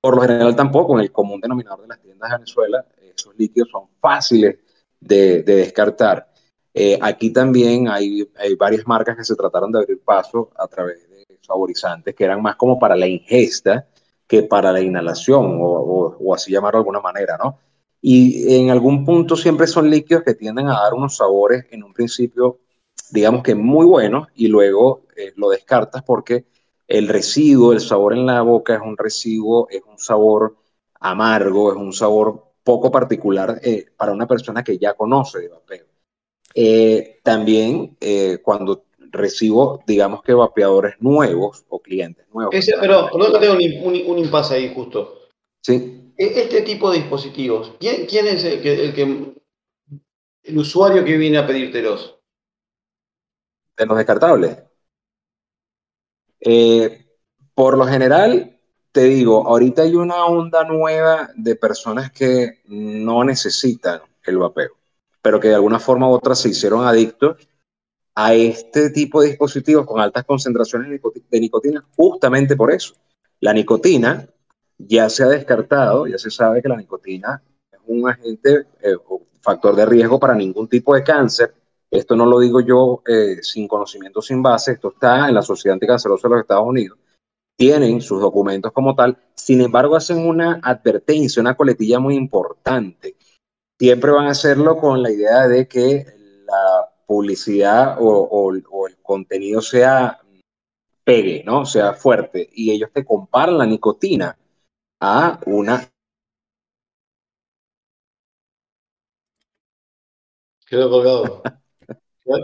Por lo general tampoco en el común denominador de las tiendas de Venezuela, esos líquidos son fáciles de, descartar. Eh, aquí también hay, hay, varias marcas que se trataron de abrir paso a través de saborizantes que eran más como para la ingesta que para la inhalación o, así llamarlo de alguna manera, ¿no? Y en algún punto siempre son líquidos que tienden a dar unos sabores en un principio, digamos que muy buenos y luego eh, lo descartas porque el residuo, el sabor en la boca es un residuo, es un sabor amargo, es un sabor poco particular eh, para una persona que ya conoce de vapeo. Eh, también eh, cuando recibo, digamos que vapeadores nuevos o clientes nuevos. pero no tengo un, un, impasse ahí justo. Sí. E, este tipo de dispositivos, ¿quién, quién es el que, el que, el usuario que viene a pedírtelos? De los descartables. por lo general, te digo, ahorita hay una onda nueva de personas que no necesitan el vapeo, pero que de alguna forma u otra se hicieron adictos a este tipo de dispositivos con altas concentraciones de nicotina justamente por eso. La nicotina ya se ha descartado, ya se sabe que la nicotina es un agente eh, factor de riesgo para ningún tipo de cáncer. Esto no lo digo yo eh, sin conocimiento, sin base, esto está en la Sociedad Anticancerosa de los Estados Unidos. Tienen sus documentos como tal, sin embargo hacen una advertencia, una coletilla muy importante. Siempre van a hacerlo con la idea de que la publicidad o, o el contenido sea pegue, ¿no? Sea fuerte. Y ellos te comparan la nicotina a una... Quedó colgado.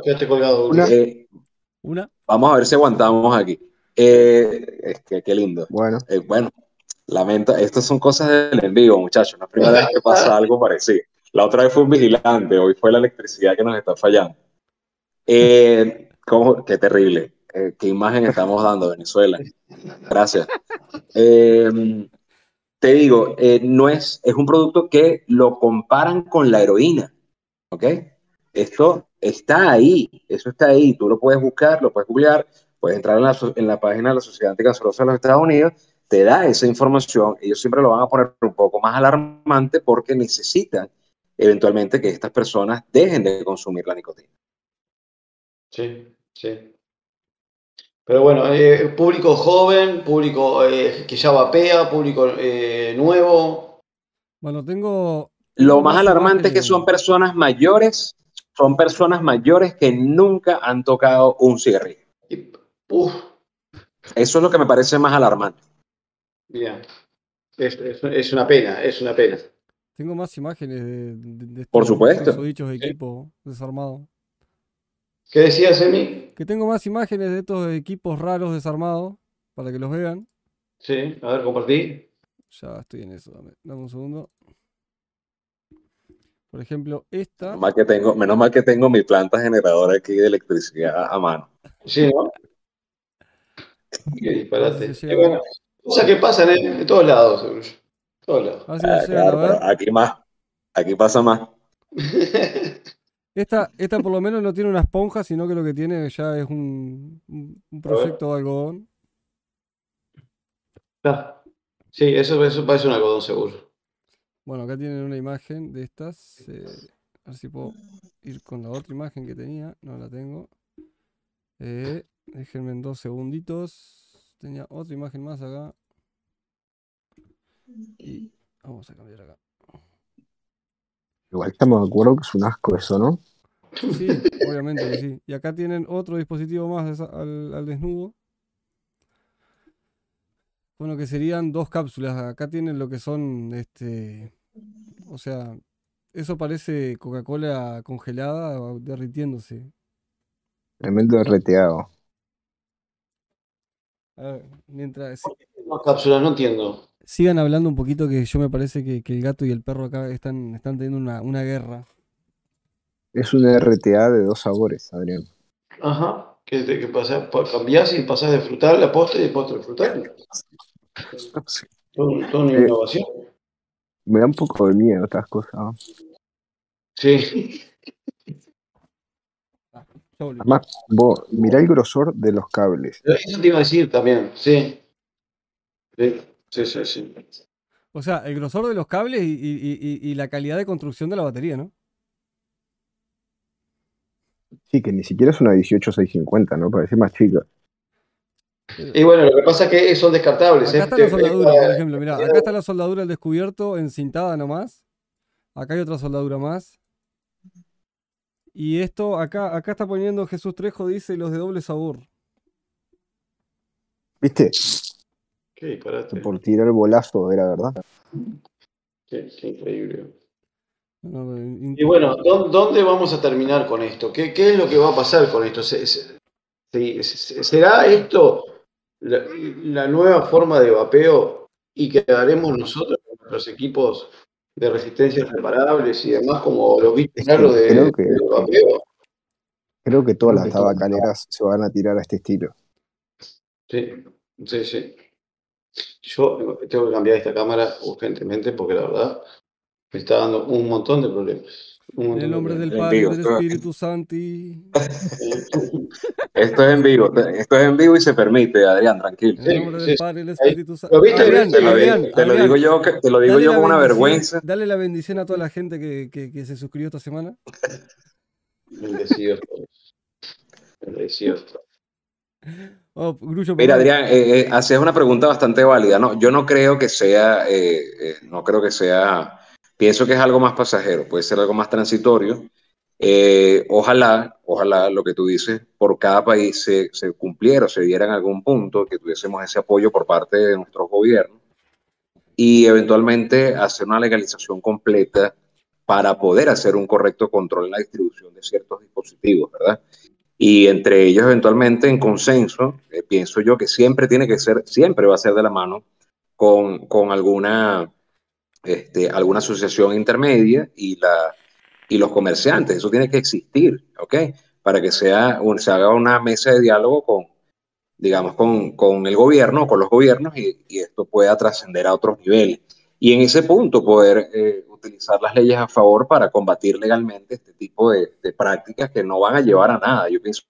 Quedaste colgado. Una, eh, ¿Una? Vamos a ver si aguantamos aquí. Eh, es que, qué lindo. Bueno. Eh, bueno, lamento. Estas son cosas del en vivo, muchachos. No es la primera vez que pasa algo parecido. La otra vez fue un vigilante, hoy fue la electricidad que nos está fallando. Eh. Qué terrible. Eh, ¿Qué imagen estamos dando, Venezuela? Gracias. Eh, te digo, no es, es un producto que lo comparan con la heroína, ¿ok? Esto está ahí, eso está ahí, tú lo puedes buscar, lo puedes googlear, puedes entrar en la, en la página de la Sociedad Anticancerosa de los Estados Unidos, te da esa información, ellos siempre lo van a poner un poco más alarmante porque necesitan eventualmente que estas personas dejen de consumir la nicotina. Sí, sí. Pero bueno, eh, público joven, público eh, que ya vapea, público eh, nuevo. Bueno, tengo. Lo más alarmante es que son personas mayores, son personas mayores que nunca han tocado un cigarrillo. Uf. Eso es lo que me parece más alarmante. Bien. Es, es, es una pena, es una pena. Tengo más imágenes de, de, de Por supuesto. dichos de equipo desarmado. ¿Qué decías, Emi? Que tengo más imágenes de estos equipos raros desarmados para que los vean. Sí, a ver, compartí. Ya estoy en eso, dame, dame un segundo. Por ejemplo, esta. Menos mal, que tengo, menos mal que tengo mi planta generadora aquí de electricidad a mano. Sí, ¿no? Qué disparate. Sí, bueno, cosas que pasan en, en todos lados, seguro. Todos lados. Ah, sí, claro, aquí más. Aquí pasa más. Esta, esta por lo menos no tiene una esponja, sino que lo que tiene ya es un, un proyecto de algodón. Ah, sí, eso, eso parece un algodón seguro. Bueno, acá tienen una imagen de estas. Eh, a ver si puedo ir con la otra imagen que tenía. No la tengo. Eh, déjenme en dos segunditos. Tenía otra imagen más acá. Y vamos a cambiar acá. Igual estamos de acuerdo que es un asco eso, ¿no? Sí, obviamente que sí. Y acá tienen otro dispositivo más al, al, desnudo. Bueno, que serían dos cápsulas. Acá tienen lo que son, este, o sea, eso parece Coca-Cola congelada derritiéndose. Tremendo derreteado. A ver, mientras... Dos cápsulas, no entiendo sigan hablando un poquito que yo me parece que, que el gato y el perro acá están, están teniendo una, una, guerra. Es una RTA de dos sabores, Adrián. Ajá. ¿Qué, qué pasa? Cambiás y pasás de frutal a postre y de postre a frutal. Todo, todo una eh, innovación. Me da un poco de miedo estas cosas. Sí. Además, vos, mirá el grosor de los cables. Eso te iba a decir también, sí. sí. Sí, sí, sí. O sea, el grosor de los cables y, y, y, y, la calidad de construcción de la batería, ¿no? Sí, que ni siquiera es una 18650, ¿no? Parece más chica. Y bueno, lo que pasa es que son descartables. Acá está la soldadura, por ejemplo. Mirá, acá está la soldadura al descubierto, encintada nomás. Acá hay otra soldadura más. Y esto, acá, acá está poniendo Jesús Trejo, dice los de doble sabor. ¿Viste? Qué disparate. Por tirar el bolazo, era verdad. Qué, qué increíble. y bueno, ¿dónde vamos a terminar con esto? ¿Qué, qué es lo que va a pasar con esto? ¿Será esto la, la, nueva forma de vapeo y quedaremos nosotros con nuestros equipos de resistencia reparables y demás como los viste claro de, creo que, de vapeo? Creo que todas las tabacaleras se van a tirar a este estilo. Sí, sí, sí. Yo tengo que cambiar esta cámara urgentemente porque la verdad me está dando un montón de problemas. En el de nombre del Padre y vivo, del esto- Espíritu Santi. Esto es en vivo, esto es en vivo y se permite, Adrián, tranquilo. En el nombre sí, del sí. Padre del Espíritu Santi. ¿Lo viste? Adrián, Te lo, Adrián, digo, te lo Adrián, digo yo, que, te lo digo yo con una vergüenza. Dale la bendición a toda la gente que, que- que se suscribió esta semana. Bendecidos todos. Bendecidos todos. Oh, Mira. Adrián, eh, eh, hacías una pregunta bastante válida, ¿no? Yo no creo que sea, eh, eh, no creo que sea, pienso que es algo más pasajero, puede ser algo más transitorio. Ojalá, ojalá lo que tú dices, por cada país se, se cumpliera o se diera en algún punto, que tuviésemos ese apoyo por parte de nuestros gobiernos y eventualmente hacer una legalización completa para poder hacer un correcto control en la distribución de ciertos dispositivos, ¿verdad? Y entre ellos eventualmente en consenso, eh, pienso yo que siempre tiene que ser, siempre va a ser de la mano con, con alguna, este, alguna asociación intermedia y, la, y los comerciantes, eso tiene que existir, ¿ok? Para que sea, un- se haga una mesa de diálogo con, digamos, con, con el gobierno, con los gobiernos y, esto pueda trascender a otros niveles. Y en ese punto poder eh, utilizar las leyes a favor para combatir legalmente este tipo de, de prácticas que no van a llevar a nada. Yo pienso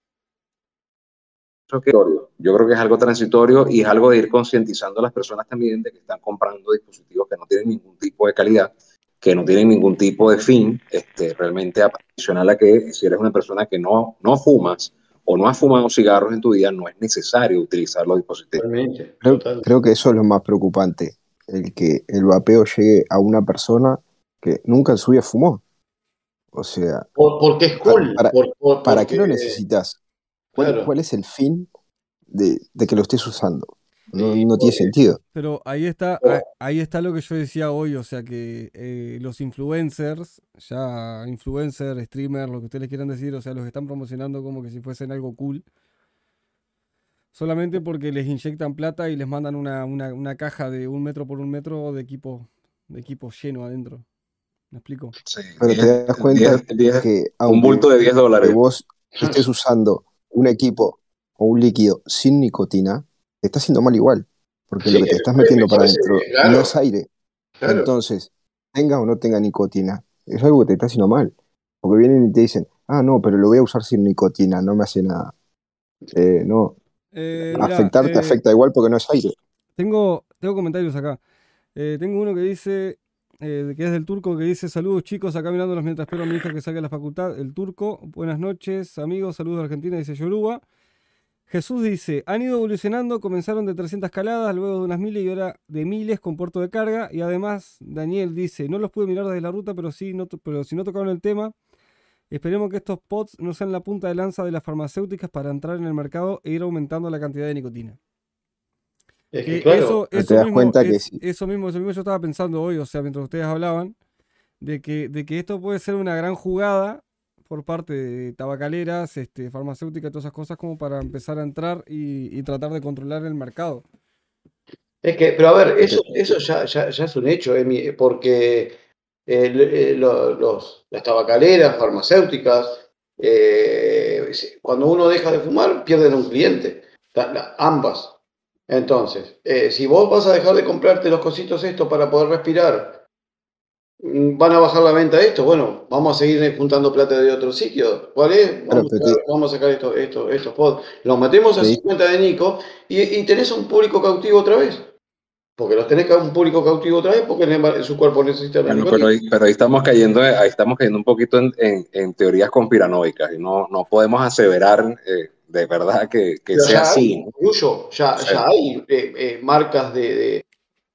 que yo creo que es algo transitorio y es algo de ir concientizando a las personas también de que están comprando dispositivos que no tienen ningún tipo de calidad, que no tienen ningún tipo de fin, este, realmente adicional a que si eres una persona que no, no fumas o no has fumado cigarros en tu vida, no es necesario utilizar los dispositivos. Creo que eso es lo más preocupante, el que el vapeo llegue a una persona que nunca en su vida fumó. O sea, Por- porque es cool. Para- por- por- ¿para porque- qué lo necesitas? ¿Cuál, Claro. cuál es el fin de, de que lo estés usando? No, tiene sentido. Pero ahí está, Oh. ahí, ahí está lo que yo decía hoy, o sea que eh, los influencers, ya influencer, streamer, lo que ustedes quieran decir, o sea, los están promocionando como que si fuesen algo cool, solamente porque les inyectan plata y les mandan una, una, una caja de un metro por un metro de equipo, de equipo lleno adentro. ¿Me explico? Pero te das cuenta Diez- diez- que un aunque bulto de 10 que dólares. vos estés usando un equipo o un líquido sin nicotina, te está haciendo mal igual. Porque Sí, lo que te estás me metiendo para adentro claro. no es aire. Claro. Entonces, tenga o no tenga nicotina, es algo que te está haciendo mal. Porque vienen y te dicen, ah, no, pero lo voy a usar sin nicotina, no me hace nada. Eh, no, Eh, afectar te eh, afecta igual porque no es aire. Tengo, tengo comentarios acá. Eh, tengo uno que dice, eh, que es del turco, que dice, saludos chicos, acá mirándolos mientras espero a mi hija que salga de la facultad. El turco, buenas noches amigos, saludos de Argentina, dice Yoruba. Jesús dice, han ido evolucionando, comenzaron de 300 caladas, luego de unas miles y ahora de miles con puerto de carga. Y además, Daniel dice, no los pude mirar desde la ruta, pero, sí, no, pero si no tocaron el tema, esperemos que estos pods no sean la punta de lanza de las farmacéuticas para entrar en el mercado e ir aumentando la cantidad de nicotina. Es Que que, claro, eso, te das mismo, cuenta que es- sí. eso mismo, eso mismo yo estaba pensando hoy, o sea, mientras ustedes hablaban, de que, de que esto puede ser una gran jugada por parte de tabacaleras, este, farmacéuticas, todas esas cosas, como para empezar a entrar y, y tratar de controlar el mercado. Es que, pero a ver, eso, eso ya, ya, ya es un hecho, Emi, porque eh, le- eh, lo- los, las tabacaleras, farmacéuticas, eh, cuando uno deja de fumar, pierden un cliente, la- la- ambas. Entonces, eh, si vos vas a dejar de comprarte los cositos estos para poder respirar, mm, van a bajar la venta de esto, bueno, vamos a seguir juntando plata de otro sitio. ¿Cuál es? Vamos, a, sacar, vamos a sacar esto, esto, estos pods. Los metemos a Sí. 50 de Nico y, y tenés un público cautivo otra vez. Porque los tenés a un público cautivo otra vez porque su cuerpo necesita la Bueno, pero ahí, pero ahí estamos cayendo, ahí estamos cayendo un poquito en, en- en teorías conspiranoicas y no, no podemos aseverar eh, de verdad que, que sea ya así. Yuyo, ya, Sí. ya hay eh, eh, marcas de, de,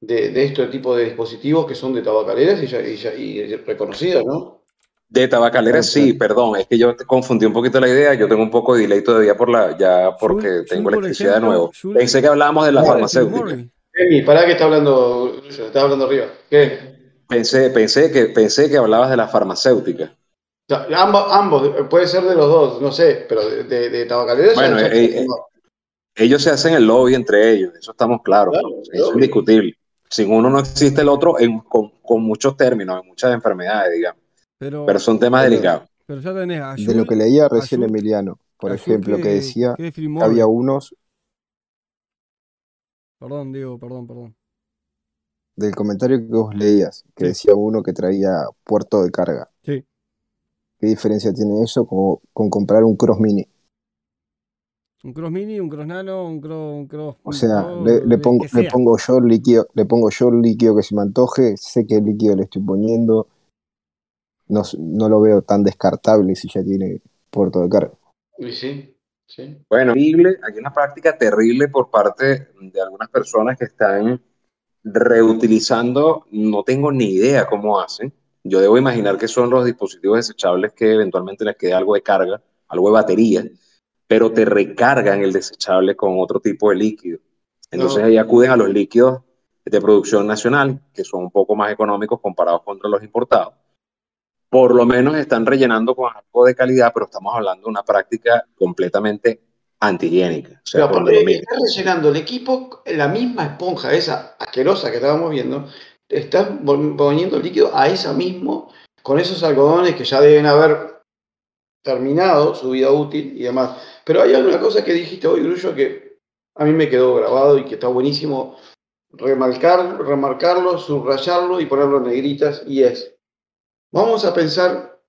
de, de este tipo de dispositivos que son de tabacaleras y, ya, y, ya- y reconocidas, ¿no? De tabacalera Ah, sí, perdón, es que yo te confundí un poquito la idea, yo tengo un poco de delay todavía por la, ya porque tengo Jul, por electricidad de nuevo. Pensé que hablábamos de la farmacéutica. Emi, pará que está hablando, está hablando arriba. ¿Qué? Pensé, pensé que, pensé que hablabas de la farmacéutica. O sea, ambos, ambos, eh, puede ser de los dos, no sé, pero de, de, de tabacaleras ya- Bueno, eh, eh, Ellos se hacen el lobby entre ellos, eso estamos claros, Claro, eso es indiscutible. Sin uno no existe el otro en- con, con muchos términos, en muchas enfermedades, digamos, Pero, pero son temas Pero- delicados. pero ya tenés a De lo que leía recién Emiliano, por ejemplo, que decía que había unos Perdón, Diego, perdón, perdón. del comentario que vos leías, que Sí. decía uno que traía puerto de carga. Sí. ¿Qué diferencia tiene eso con, con comprar un Cross Mini? Un cross mini, un cross nano, un cross, un cross O sea, le, le el pongo, que le sea. pongo yo el líquido, le pongo yo el líquido que se me antoje, sé qué líquido le estoy poniendo, no, no lo veo tan descartable si ya tiene puerto de carga. Y sí, sí. Bueno, aquí una práctica terrible por parte de algunas personas que están reutilizando, no tengo ni idea cómo hacen. Yo debo imaginar que son los dispositivos desechables que eventualmente les quede algo de carga, algo de batería, pero te recargan el desechable con otro tipo de líquido. Entonces No. ahí acuden a los líquidos de producción nacional, que son un poco más económicos comparados contra los importados. Por lo menos están rellenando con algo de calidad, pero estamos hablando de una práctica completamente antihigiénica. O sea, está rellenando el equipo, la misma esponja, esa asquerosa que estábamos viendo, está vol- poniendo líquido a esa mismo, con esos algodones que ya deben haber terminado su vida útil y demás. Pero hay alguna cosa que dijiste hoy, Grullo, que a mí me quedó grabado y que está buenísimo remarcar, remarcarlo, subrayarlo y ponerlo en negritas, y es, vamos a pensar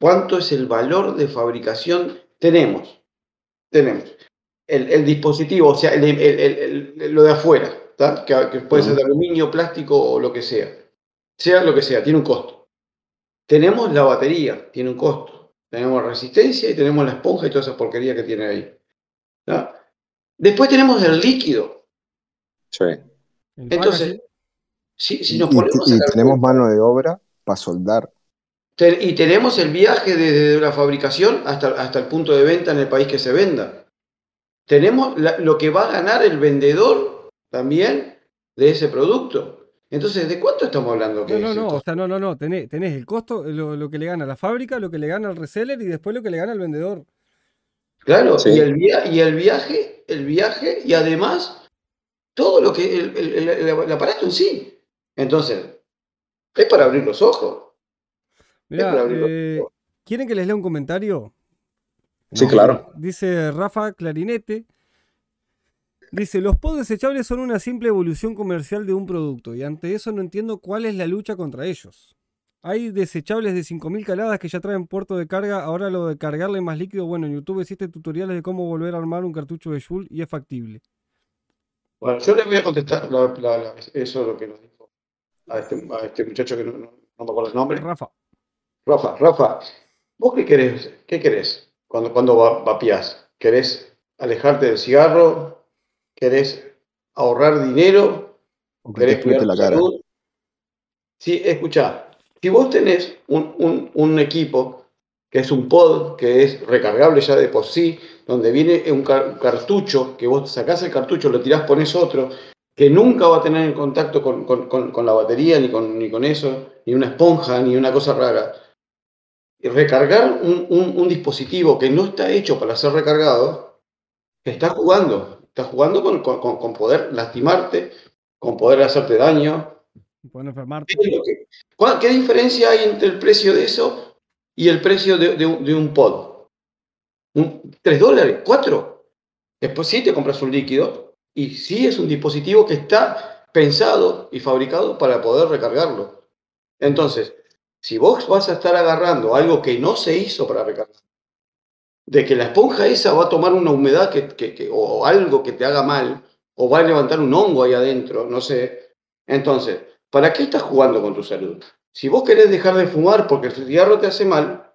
cuánto es el valor de fabricación. Tenemos, tenemos el, el dispositivo, o sea, el- el- el- el- lo de afuera. Que, que puede ser de aluminio, plástico o lo que sea. Sea lo que sea, tiene un costo. Tenemos la batería, tiene un costo. Tenemos resistencia y tenemos la esponja y toda esa porquería que tiene ahí. ¿tá? Después tenemos el líquido. Sí. Entonces, si, nos ponemos y tenemos cuenta, mano de obra para soldar. y tenemos el viaje desde la fabricación hasta, hasta el punto de venta en el país que se venda. Tenemos la- lo que va a ganar el vendedor también de ese producto. Entonces, ¿de cuánto estamos hablando? que No, no, es el no, o sea, no, no, no. Tenés, tenés el costo, lo, lo que le gana la fábrica, lo que le gana al reseller y después lo que le gana al vendedor. Claro, Sí. y, el via- y el viaje, el viaje, y además todo lo que el, el- el- el aparato en sí. Entonces, es para abrir los ojos. Mirá, eh, ¿quieren que les lea un comentario? Sí, claro. Dice Rafa Clarinete. Dice, los pods desechables son una simple evolución comercial de un producto y ante eso no entiendo cuál es la lucha contra ellos. Hay desechables de 5.000 caladas que ya traen puerto de carga, ahora lo de cargarle más líquido, bueno, en YouTube existe tutoriales de cómo volver a armar un cartucho de Joule y es factible. Bueno, yo les voy a contestar la- la- la- eso es lo que nos dijo a este, a este muchacho que no, no- no me acuerdo el nombre. Rafa, Rafa, Rafa, ¿vos qué querés? ¿Qué querés cuando, cuando va- vapeás? ¿Querés alejarte del cigarro? ¿Querés ahorrar dinero? O que te ¿Querés cuidar la cara. salud? Sí, escuchá, si vos tenés un, un- un equipo que es un pod, que es recargable ya de por sí, donde viene un car- cartucho, que vos sacás el cartucho, lo tirás, pones otro, que nunca va a tener en contacto con, con- con- con la batería, ni con, ni con eso, ni una esponja, ni una cosa rara. Y recargar un, un- un dispositivo que no está hecho para ser recargado, está jugando, está jugando con, con- con- poder lastimarte, con poder hacerte daño, pueden enfermarte. ¿Qué, diferencia hay entre el precio de eso y el precio de, de un pod? Un- ¿Tres dólares? ¿Cuatro? Después sí te compras un líquido y sí es un dispositivo que está pensado y fabricado para poder recargarlo. Entonces, si vos vas a estar agarrando algo que no se hizo para recargar, de que la esponja esa va a tomar una humedad que, que- que- o algo que te haga mal, o va a levantar un hongo ahí adentro, no sé. Entonces, ¿para qué estás jugando con tu salud? Si vos querés dejar de fumar porque el cigarro te hace mal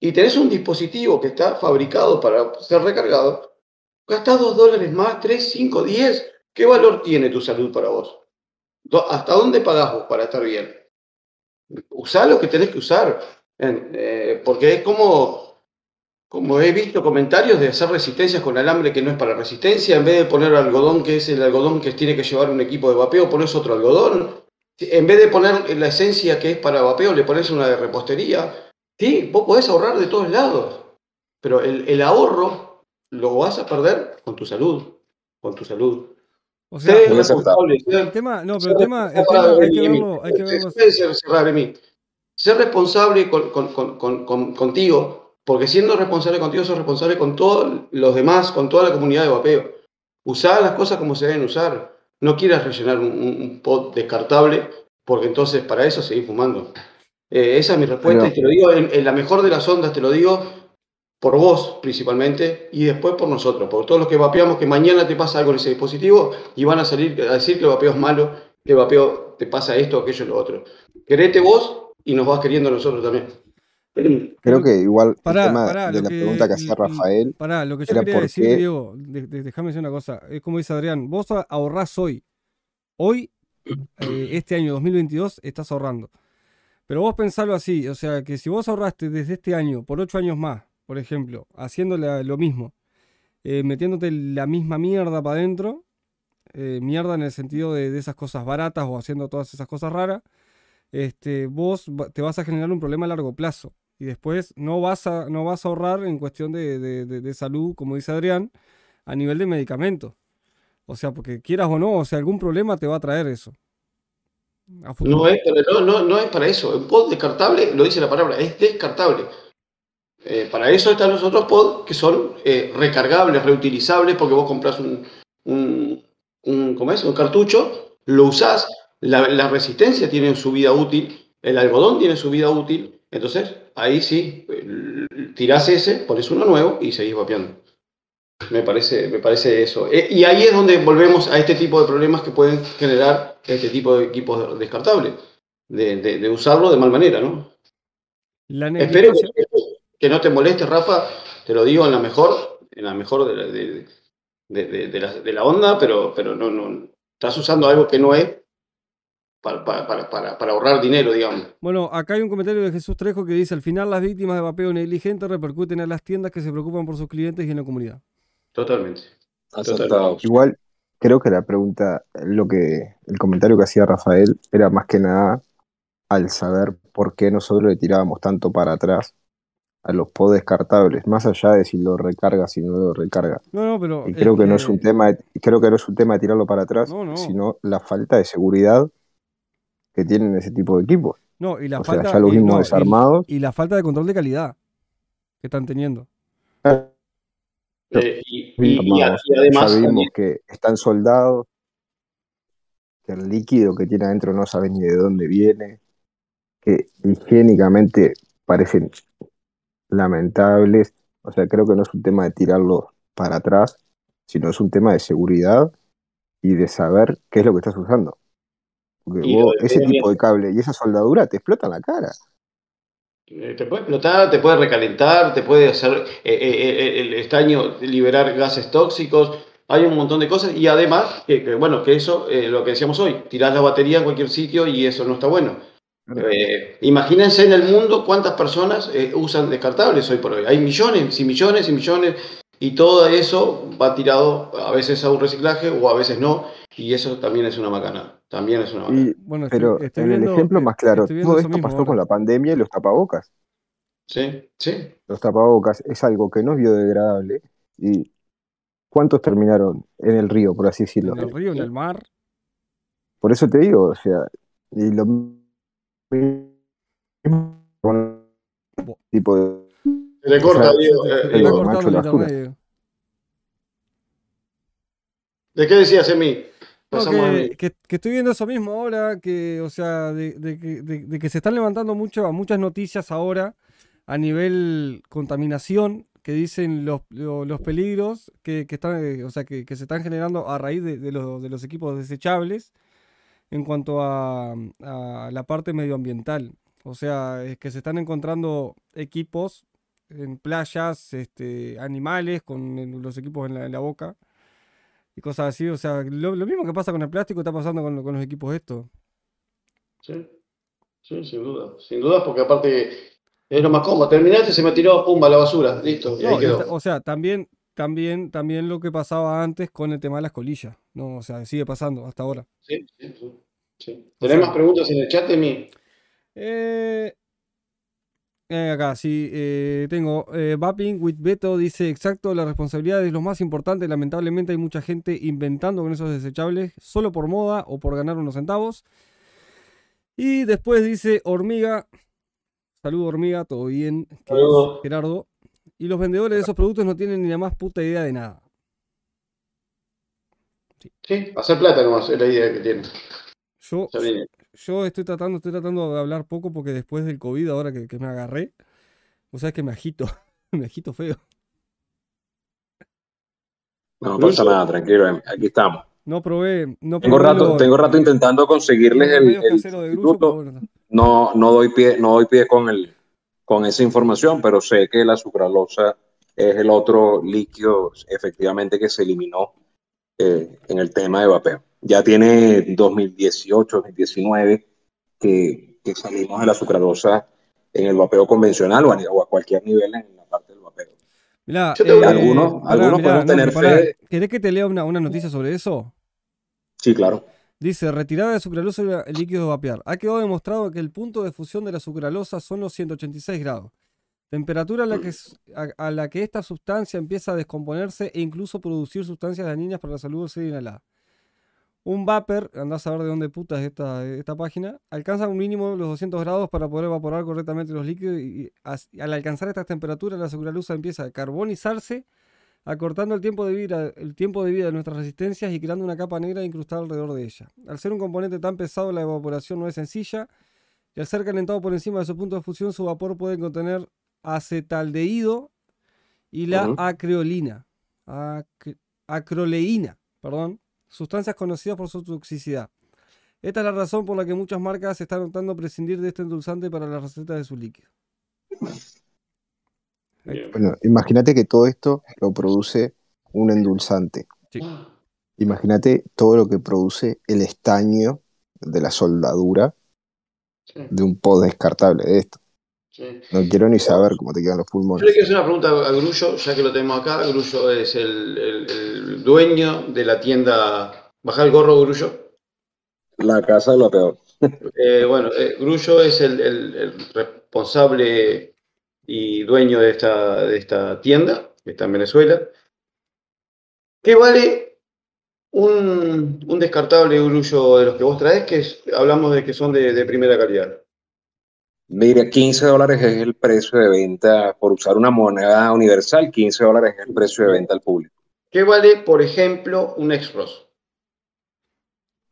y tenés un dispositivo que está fabricado para ser recargado, gastás dos dólares más, tres, cinco, diez. ¿Qué valor tiene tu salud para vos? ¿Hasta dónde pagás vos para estar bien? Usá lo que tenés que usar. eh, porque es como, como he visto comentarios de hacer resistencias con alambre que no es para resistencia, en vez de poner algodón que es el algodón que tiene que llevar un equipo de vapeo, pones otro algodón. En vez de poner la esencia que es para vapeo, le pones una de repostería. Sí, vos podés ahorrar de todos lados, pero el, el ahorro lo vas a perder con tu salud, con tu salud. O sea, el tema, no, pero el tema, el responsable tema hay que verlo, hay que verlo. Puede ser responsable con- con- con- contigo, porque siendo responsable contigo, sos responsable con todos los demás, con toda la comunidad de vapeo. Usá las cosas como se deben usar. No quieras rellenar un, un- pot descartable, porque entonces para eso seguís fumando. Eh, esa es mi respuesta Pero- y te lo digo en, en la mejor de las ondas, te lo digo por vos principalmente y después por nosotros, por todos los que vapeamos, que mañana te pasa algo en ese dispositivo y van a salir a decir que el vapeo es malo, que el vapeo te pasa esto, aquello lo otro. Querete vos y nos vas queriendo nosotros también. Creo que igual Pará, el tema pará, de la que- pregunta que hacía l- Rafael, Pará, lo que yo quería decir, qué- Diego, de- de- déjame decir una cosa. Es como dice Adrián, vos ahorrás hoy. Hoy, eh, este año 2022, estás ahorrando. Pero vos pensalo así, o sea, que si vos ahorraste desde este año por ocho años más, por ejemplo, haciendo la- lo mismo, eh, metiéndote la misma mierda para adentro, eh, mierda en el sentido de, de esas cosas baratas o haciendo todas esas cosas raras, este, vos te vas a generar un problema a largo plazo. Y después no vas a, no vas a ahorrar en cuestión de, de- de- de salud, como dice Adrián, a nivel de medicamentos. O sea, porque quieras o no, o sea, algún problema te va a traer eso. A. No es, para, no, no, no es para eso. El pod descartable, lo dice la palabra, es descartable. Eh, para eso están los otros pod que son eh, recargables, reutilizables, porque vos compras un, un, un, ¿cómo es? un cartucho, lo usás, la, la resistencia tiene su vida útil, el algodón tiene su vida útil, entonces ahí sí, tirás ese, pones uno nuevo y seguís vapeando. Me parece, me parece eso. Eh, y ahí es donde volvemos a este tipo de problemas que pueden generar este tipo de equipos descartables, de, de- de usarlo de mal manera, ¿no? La Espero que, que no te moleste, Rafa, te lo digo en la mejor, en la mejor de la, de, de- de- de la, de la onda, pero, pero no, no, estás usando algo que no es para, para, para, para, para ahorrar dinero, digamos. Bueno, acá hay un comentario de Jesús Trejo que dice, al final las víctimas de vapeo negligente repercuten en las tiendas que se preocupan por sus clientes y en la comunidad. Totalmente. Igual creo que la pregunta, lo que, el comentario que hacía Rafael era más que nada al saber por qué nosotros le tirábamos tanto para atrás a los pod descartables, más allá de si lo recarga, si no lo recarga. No, no, pero... Y creo que no es un tema, de- creo que no es un tema de tirarlo para atrás, No, no. sino la falta de seguridad que tienen ese tipo de equipos. No, y la o sea, falta... ya los no, y- desarmados. y la falta de control de calidad que están teniendo. Eh, y, además, ya vimos también- que están soldados, que el líquido que tiene adentro no sabe ni de dónde viene, que higiénicamente parecen lamentables. O sea, creo que no es un tema de tirarlos para atrás, sino es un tema de seguridad y de saber qué es lo que estás usando. Porque Y vos, ese tipo de cable y esa soldadura te explotan la cara. Eh, Te puede explotar, te puede recalentar, te puede hacer eh, eh, eh, el estaño liberar gases tóxicos. Hay un montón de cosas y además, que, que, bueno, que eso, eh, lo que decíamos hoy, tirás la batería en cualquier sitio y eso no está bueno. Eh, imagínense en el mundo cuántas personas eh, usan descartables hoy por hoy. Hay millones y millones y millones y todo eso va tirado a veces a un reciclaje o a veces no y eso también es una macana. También es una. Y, Bueno, estoy- pero estoy en viendo- el ejemplo más claro, todo esto mismo pasó con la pandemia y los tapabocas. Sí, sí. Los tapabocas es algo que no es biodegradable. ¿Y cuántos terminaron en el río, por así decirlo? En el río, en el mar. Por eso te digo, o sea, y lo mismo tipo de. Se le corta, sea, Diego. Se te- Eh, digo, macho. ¿De qué decías, Emi? No, que, Emi. que- que estoy viendo eso mismo ahora, que, o sea, de, de que- de- de que se están levantando mucho, muchas noticias ahora a nivel contaminación, que dicen los, lo- los peligros que, que están, eh, o sea, que, que se están generando a raíz de, los, de los equipos desechables en cuanto a, a la parte medioambiental. O sea, es que se están encontrando equipos en playas, este, animales con los equipos en la, en la boca y cosas así. O sea, lo, lo mismo que pasa con el plástico está pasando con, con los equipos estos. Sí, sí, sin duda. Sin duda, porque aparte es lo más cómodo. Terminaste, se me tiró, pumba, la basura. Listo, y ahí No, quedó. o sea, también, también, también lo que pasaba antes con el tema de las colillas. No, o sea, sigue pasando hasta ahora. Sí, sí, sí. sí. O ¿Tenés sea- más preguntas en el chat, Emi? Eh, eh, acá, sí, eh, tengo. Eh, with Beto dice: Exacto, la responsabilidad es lo más importante. Lamentablemente hay mucha gente inventando con esos desechables solo por moda o por ganar unos centavos. Y después dice: Hormiga. Saludo, Hormiga, todo bien. Saludo. Gerardo. Y los vendedores de esos productos no tienen ni la más puta idea de nada. Sí, hacer plata nomás, es la idea que tiene. Yo. Yo estoy tratando, estoy tratando de hablar poco porque después del COVID, ahora que, que me agarré, vos sabés que me agito, me agito feo. No pasa nada, tranquilo, em, aquí estamos. No probé, no Tengo probé rato, los- tengo rato intentando conseguirles el, de bueno, No, no doy pie, no doy pie con el, con esa información, pero sé que la sucralosa es el otro líquido efectivamente que se eliminó eh, en el tema de vapeo. Ya tiene 2018, 2019 que, que salimos de la sucralosa en el vapeo convencional o a, o a cualquier nivel en la parte del vapeo. Mirá, Yo tengo- Algunos- algunos podemos tener fe- ¿Querés que te lea una, una noticia sobre eso? Sí, claro. Dice, retirada de sucralosa y líquido de vapear. Ha quedado demostrado que el punto de fusión de la sucralosa son los 186 grados. Temperatura a la que, s- a, a la que esta sustancia empieza a descomponerse e incluso producir sustancias dañinas para la salud al ser inhalada. Un vapor, andás a ver de dónde puta es esta, esta página, alcanza un mínimo de los 200 grados para poder evaporar correctamente los líquidos y, al alcanzar estas temperaturas la sucralosa empieza a carbonizarse acortando el tiempo de vida, el tiempo de vida de nuestras resistencias y creando una capa negra incrustada alrededor de ella. Al ser un componente tan pesado, la evaporación no es sencilla y al ser calentado por encima de su punto de fusión, su vapor puede contener acetaldehído y la Ujú. acreolina, ac- acroleína, perdón, sustancias conocidas por su toxicidad. Esta es la razón por la que muchas marcas están optando a prescindir de este endulzante para las recetas de sus líquidos. Bien. Bueno, imagínate que todo esto lo produce un endulzante. Sí. Imagínate todo lo que produce el estaño de la soldadura Sí, de un pod descartable de esto. Sí. No quiero ni saber cómo te quedan los Yo le pulmones. quiero hacer una pregunta a Grullo, ya que lo tenemos acá. Grullo es el, el- el dueño de la tienda. Baja el gorro, Grullo. La casa del vapeo. Eh, bueno, eh, Grullo es el, el- el responsable y dueño de esta, de esta tienda, que está en Venezuela. ¿Qué vale un, un descartable Grullo de los que vos traes? Que es- hablamos de que son de, de primera calidad. Mira, 15 dólares es el precio de venta, por usar una moneda universal, 15 dólares es el precio de venta al público. ¿Qué vale, por ejemplo, un Expros?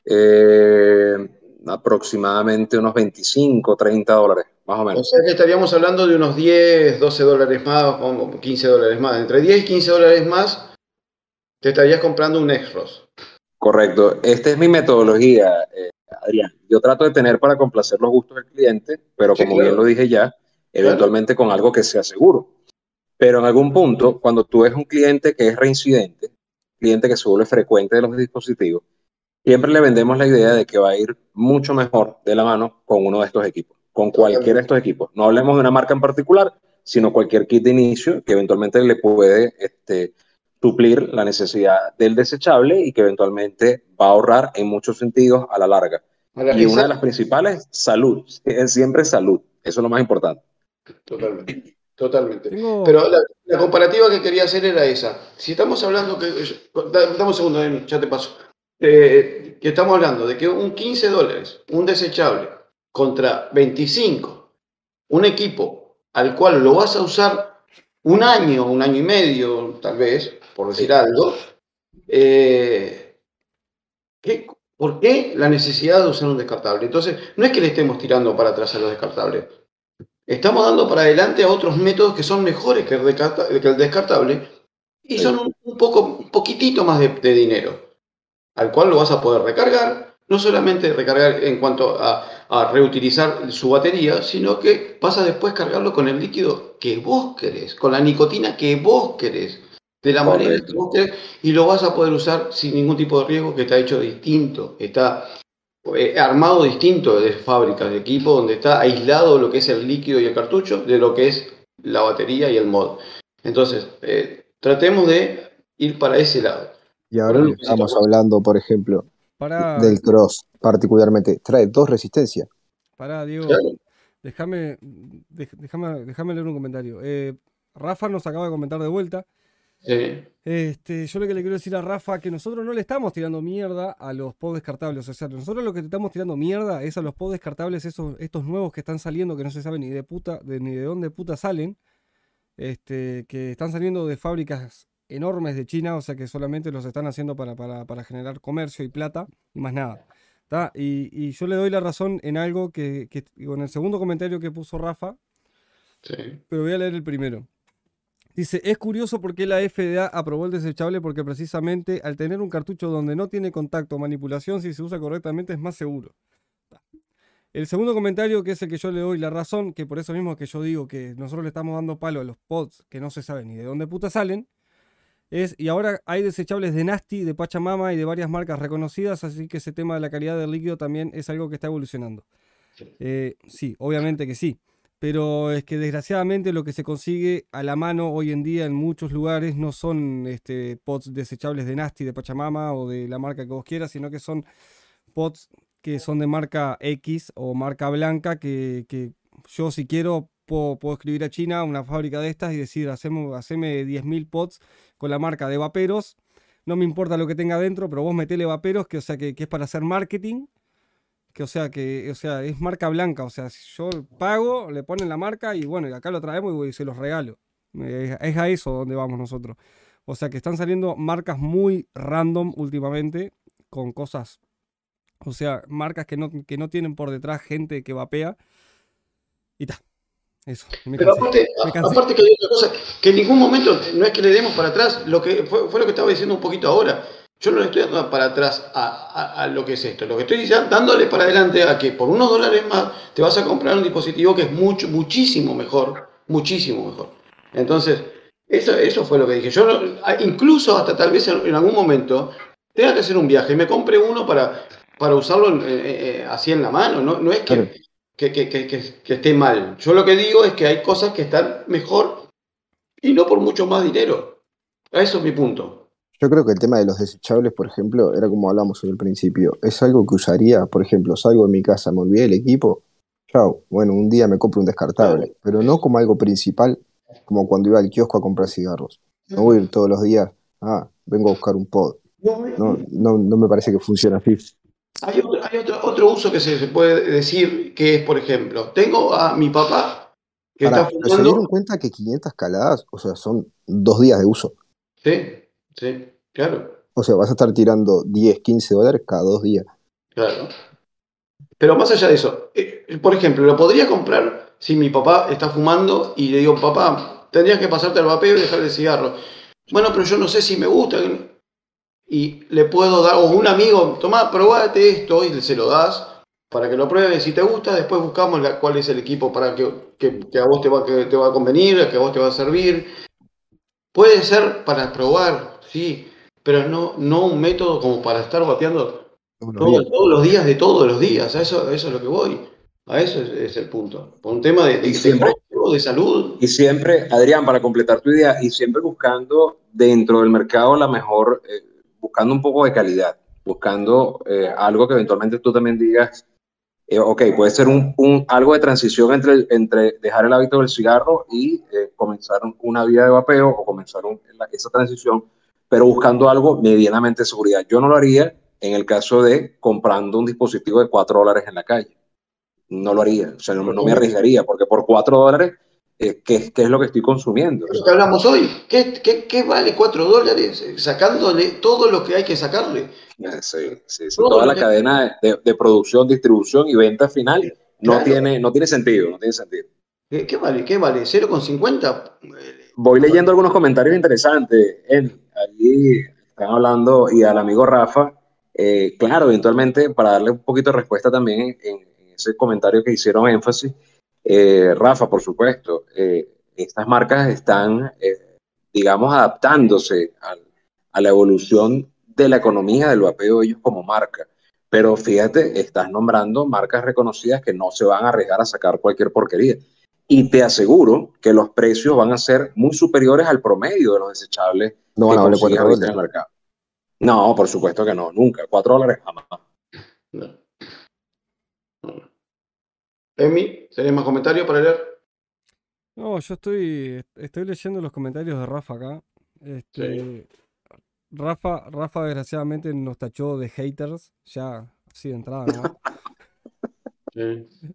Eh, aproximadamente unos 25, 30 dólares, más o O menos. sea que estaríamos hablando de unos 10, 12 dólares más, o 15 dólares más. Entre 10 y 15 dólares más, te estarías comprando un Expros. Correcto. Esta es mi metodología, eh, Adrián. Yo trato de tener para complacer los gustos del cliente, pero Sí, como claro. bien lo dije ya, eventualmente con algo que sea seguro. Pero en algún punto, cuando tú ves un cliente que es reincidente, cliente que se vuelve frecuente de los dispositivos, siempre le vendemos la idea de que va a ir mucho mejor de la mano con uno de estos equipos, con cualquiera de estos equipos. No hablemos de una marca en particular, sino cualquier kit de inicio que eventualmente le puede este, suplir la necesidad del desechable y que eventualmente va a ahorrar en muchos sentidos a la larga. Y una de las principales, salud. Es siempre salud. Eso es lo más importante. Totalmente. Totalmente. Tengo, Pero la, la comparativa que quería hacer era esa. Si estamos hablando que. da- Dame un segundo, ya te paso. Eh, que estamos hablando de que un 15 dólares, un desechable, contra 25, un equipo al cual lo vas a usar un año, un año y medio, tal vez, por decir algo. eh, ¿qué- ¿Por qué la necesidad de usar un descartable? Entonces, no es que le estemos tirando para atrás a los descartables. Estamos dando para adelante a otros métodos que son mejores que el, descarta- que el descartable y Sí. son un, un poco, un poquitito más de, de dinero, al cual lo vas a poder recargar, no solamente recargar en cuanto a, a reutilizar su batería, sino que vas a después cargarlo con el líquido que vos querés, con la nicotina que vos querés, de la manera que Correcto. vos querés, y lo vas a poder usar sin ningún tipo de riesgo, que está hecho distinto, está eh, armado distinto de fábricas de equipo, donde está aislado lo que es el líquido y el cartucho de lo que es la batería y el mod. Entonces, eh, tratemos de ir para ese lado. Y ahora estamos hablando, por ejemplo, para, del cross, particularmente. Trae dos resistencias. para Diego, Claro. déjame, déjame, déjame leer un comentario. Eh, Rafa nos acaba de comentar de vuelta. Sí. Este, yo lo que le quiero decir a Rafa que nosotros no le estamos tirando mierda a los pods descartables. O sea, nosotros lo que estamos tirando mierda es a los pods descartables, esos, estos nuevos que están saliendo, que no se sabe ni de puta, de, ni de dónde puta salen. Este, que están saliendo de fábricas enormes de China, o sea que solamente los están haciendo para, para, para generar comercio y plata y más nada. ¿tá? Y, y yo le doy la razón en algo que, que, en el segundo comentario que puso Rafa, Sí. pero voy a leer el primero. Dice, es curioso por qué la FDA aprobó el desechable porque precisamente al tener un cartucho donde no tiene contacto o manipulación, si se usa correctamente es más seguro. El segundo comentario, que es el que yo le doy la razón, que por eso mismo que yo digo que nosotros le estamos dando palo a los pods que no se sabe ni de dónde puta salen, es, y ahora hay desechables de Nasty, de Pachamama y de varias marcas reconocidas, así que ese tema de la calidad del líquido también es algo que está evolucionando. Eh, sí, obviamente que sí. Pero es que desgraciadamente lo que se consigue a la mano hoy en día en muchos lugares no son este, pots desechables de Nasty, de Pachamama o de la marca que vos quieras, sino que son pots que son de marca X o marca blanca que, que yo si quiero puedo, puedo escribir a China una fábrica de estas y decir, hacemos, haceme 10.000 pots con la marca de vaperos. No me importa lo que tenga dentro, pero vos metele vaperos, que, sea, que, que es para hacer marketing que o sea que o sea es marca blanca o sea si yo pago le ponen la marca y bueno y acá lo traemos y se los regalo es a eso donde vamos nosotros o sea que están saliendo marcas muy random últimamente con cosas o sea marcas que no, que no tienen por detrás gente que vapea y ta eso me Pero cansé, aparte, me cansé. aparte que hay otra cosa, que en ningún momento no es que le demos para atrás, lo que fue, fue lo que estaba diciendo un poquito ahora. Yo no le estoy dando para atrás a, a- a lo que es esto. Lo que estoy diciendo, dándole para adelante a que por unos dólares más te vas a comprar un dispositivo que es mucho, muchísimo mejor. Muchísimo mejor. Entonces, eso, eso fue lo que dije. Yo incluso hasta tal vez en, en algún momento tenga que hacer un viaje y me compre uno para, para usarlo en- eh, eh, así en la mano. No, no es que, Claro. que, que- que- que- que esté mal. Yo lo que digo es que hay cosas que están mejor y no por mucho más dinero. Eso es mi punto. Yo creo que el tema de los desechables, por ejemplo, era como hablamos en el principio. Es algo que usaría, por ejemplo, salgo de mi casa, me olvidé el equipo. Chao. Bueno, un día me compro un descartable, pero no como algo principal, como cuando iba al kiosco a comprar cigarros. No voy a ir todos los días, ah, vengo a buscar un pod. No, No, no, me parece que funcione así. Hay, otro, hay otro, otro uso que se, se puede decir que es, por ejemplo, tengo a mi papá que está pero se fumando. dieron cuenta que 500 caladas, o sea, son dos días de uso. Sí, sí, claro, O sea, vas a estar tirando 10, 15 dólares cada dos días. claro. Pero más allá de eso, eh, por ejemplo, lo podría comprar si mi papá está fumando y le digo, papá, tendrías que pasarte al vapeo y dejar el cigarro. Bueno, pero yo no sé si me gusta. Y le puedo dar, o un amigo, tomá, probate esto y se lo das para que lo pruebes. Si te gusta, después buscamos la- cuál es el equipo para que, que- que a vos te va, que te va a convenir, que a vos te va a servir. Puede ser para probar, sí, pero no, no un método como para estar vapeando Todos los todo- días. todos los días de todos los días. A eso, a eso es lo que voy. A eso es, es el punto. Por un tema de, de, siempre- de salud. Y siempre, Adrián, para completar tu idea, y siempre buscando dentro del mercado la mejor, eh, buscando un poco de calidad, buscando eh, algo que eventualmente tú también digas, eh, ok, puede ser un, un- algo de transición entre, entre dejar el hábito del cigarro y eh, comenzar un- una vida de vapeo o comenzar un- esa transición, pero buscando algo medianamente de seguridad. Yo no lo haría en el caso de comprando un dispositivo de 4 dólares en la calle. No lo haría, o sea, no, no me arriesgaría, porque por 4 dólares, eh, ¿qué, qué es lo que estoy consumiendo? Lo que hablamos hoy. ¿Qué, qué, qué vale 4 dólares sacándole todo lo que hay que sacarle? Eh, Sí, sí, sí. Toda la que- cadena de, de producción, distribución y venta final no, Claro. tiene, no tiene sentido, no tiene sentido. ¿Qué, qué vale? ¿Qué vale? ¿0,50? Voy leyendo algunos comentarios interesantes. En, allí están hablando y al amigo Rafa, eh, claro, eventualmente para darle un poquito de respuesta también en, en ese comentario que hicieron énfasis, eh, Rafa, por supuesto, eh, estas marcas están, digamos, adaptándose a la evolución de la economía del vapeo ellos como marca. Pero fíjate, estás nombrando marcas reconocidas que no se van a arriesgar a sacar cualquier porquería. Y te aseguro que los precios van a ser muy superiores al promedio de los desechables No van que a valer consigues 4 ahorita en el mercado. No, por supuesto que no, nunca. 4 dólares jamás. No. No. Emi, ¿tenés más comentarios para leer? No, yo estoy, estoy leyendo los comentarios de Rafa acá. Este, Rafa, Rafa desgraciadamente nos tachó de haters, ya así de entrada, ¿no?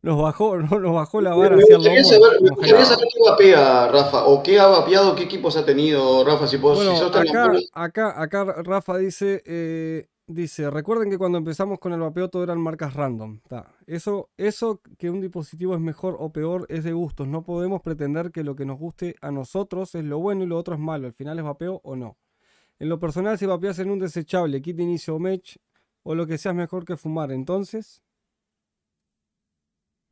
Nos bajó, no, nos bajó la vara Me hacia el saber, me gustaría saber qué vapea, Rafa, o qué ha vapeado, qué equipos ha tenido, Rafa, si, podés, Bueno, si sos tan acá, acá, acá Rafa dice, eh, Dice, recuerden que cuando empezamos con el vapeo todo eran marcas random. Ta. Eso, eso que un dispositivo es mejor o peor es de gustos. No podemos pretender que lo que nos guste a nosotros es lo bueno y lo otro es malo. Al final es vapeo o no. En lo personal, si vapeas en un desechable, kit de inicio o match, o lo que sea es mejor que fumar, entonces...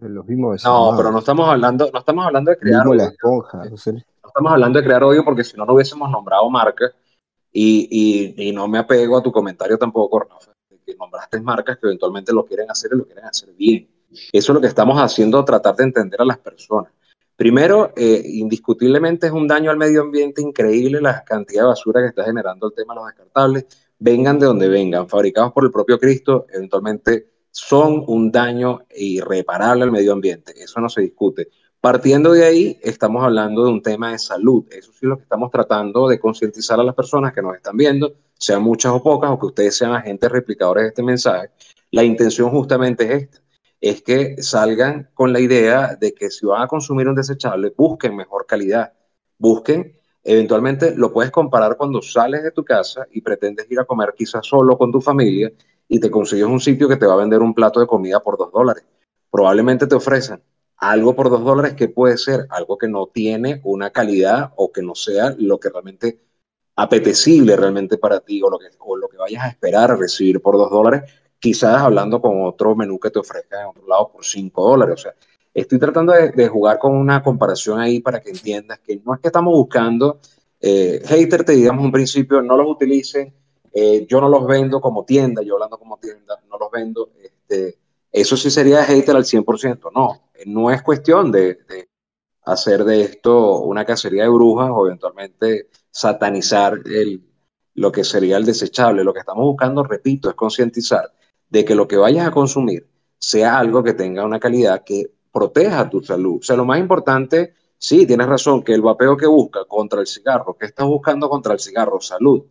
Los mismos No, pero no estamos hablando, no estamos hablando de crear la odio. esponja. No estamos hablando de crear odio porque si no, no hubiésemos nombrado marcas y, y, y no me apego a tu comentario tampoco, Rafa, que nombraste marcas que eventualmente lo quieren hacer y lo quieren hacer bien. Eso es lo que estamos haciendo, tratar de entender a las personas. Primero, eh, indiscutiblemente es un daño al medio ambiente increíble la cantidad de basura que está generando el tema de los descartables, vengan de donde vengan, fabricados por el propio Cristo, eventualmente son un daño irreparable al medio ambiente, eso no se discute. Partiendo de ahí, estamos hablando de un tema de salud, eso sí es lo que estamos tratando de concientizar a las personas que nos están viendo, sean muchas o pocas, o que ustedes sean agentes replicadores de este mensaje. La intención justamente es esta, es que salgan con la idea de que si van a consumir un desechable, busquen mejor calidad, busquen, eventualmente lo puedes comparar cuando sales de tu casa y pretendes ir a comer quizás solo con tu familia y te consigues un sitio que te va a vender un plato de comida por dos dólares. Probablemente te ofrecen algo por dos dólares que puede ser algo que no tiene una calidad o que no sea lo que realmente apetecible realmente para ti o lo que, o lo que vayas a esperar recibir por dos dólares, quizás hablando con otro menú que te ofrezca en otro lado por cinco dólares. O sea, estoy tratando de, de, jugar con una comparación ahí para que entiendas que no es que estamos buscando, eh, hater te digamos un principio, no los utilicen, eh, yo no los vendo como tienda, yo hablando como tienda, no los vendo, este, eso sí sería hater al 100%, no, no es cuestión de, hacer de esto una cacería de brujas o eventualmente satanizar el, lo que sería el desechable. Lo que estamos buscando, repito, es concientizar de que lo que vayas a consumir sea algo que tenga una calidad que proteja tu salud. O sea, lo más importante, sí, tienes razón, que el vapeo que busca contra el cigarro, ¿qué estás buscando contra el cigarro? Salud.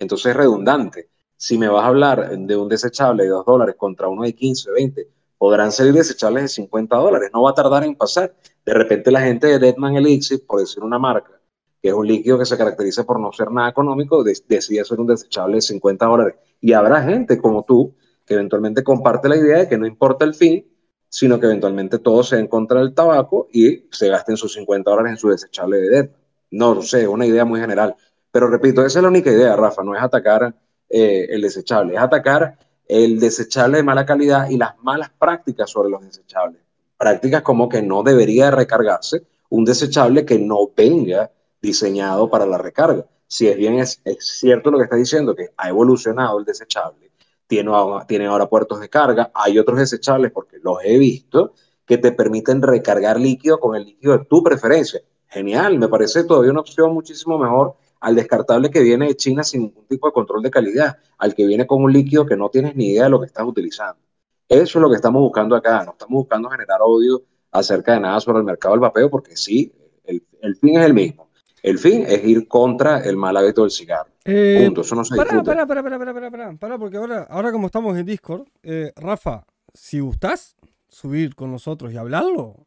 Entonces es redundante. Si me vas a hablar de un desechable de 2 dólares contra uno de 15, 20, podrán salir desechables de 50 dólares. No va a tardar en pasar. De repente la gente de Deadman Elixir, por decir una marca, que es un líquido que se caracteriza por no ser nada económico, de decide hacer un desechable de 50 dólares. Y habrá gente como tú que eventualmente comparte la idea de que no importa el fin, sino que eventualmente todo sea en contra del tabaco y se gasten sus 50 dólares en su desechable de Deadman. No, no sé, una idea muy general. Pero repito, esa es la única idea, Rafa, no es atacar eh, el desechable, es atacar el desechable de mala calidad y las malas prácticas sobre los desechables. Prácticas como que no debería recargarse un desechable que no venga diseñado para la recarga. Si es bien es, es cierto lo que está diciendo, que ha evolucionado el desechable, tiene, tiene ahora puertos de carga, hay otros desechables, porque los he visto, que te permiten recargar líquido con el líquido de tu preferencia. Genial, me parece todavía una opción muchísimo mejor al descartable que viene de China sin ningún tipo de control de calidad, al que viene con un líquido que no tienes ni idea de lo que estás utilizando. Eso es lo que estamos buscando acá, no estamos buscando generar odio acerca de nada sobre el mercado del vapeo, porque sí, el, el fin es el mismo. El fin es ir contra el mal hábito del cigarro. Eh, Punto, eso no se pará, pará, pará, pará, pará, pará, pará, porque ahora, ahora como estamos en Discord, eh, Rafa, si gustás subir con nosotros y hablarlo,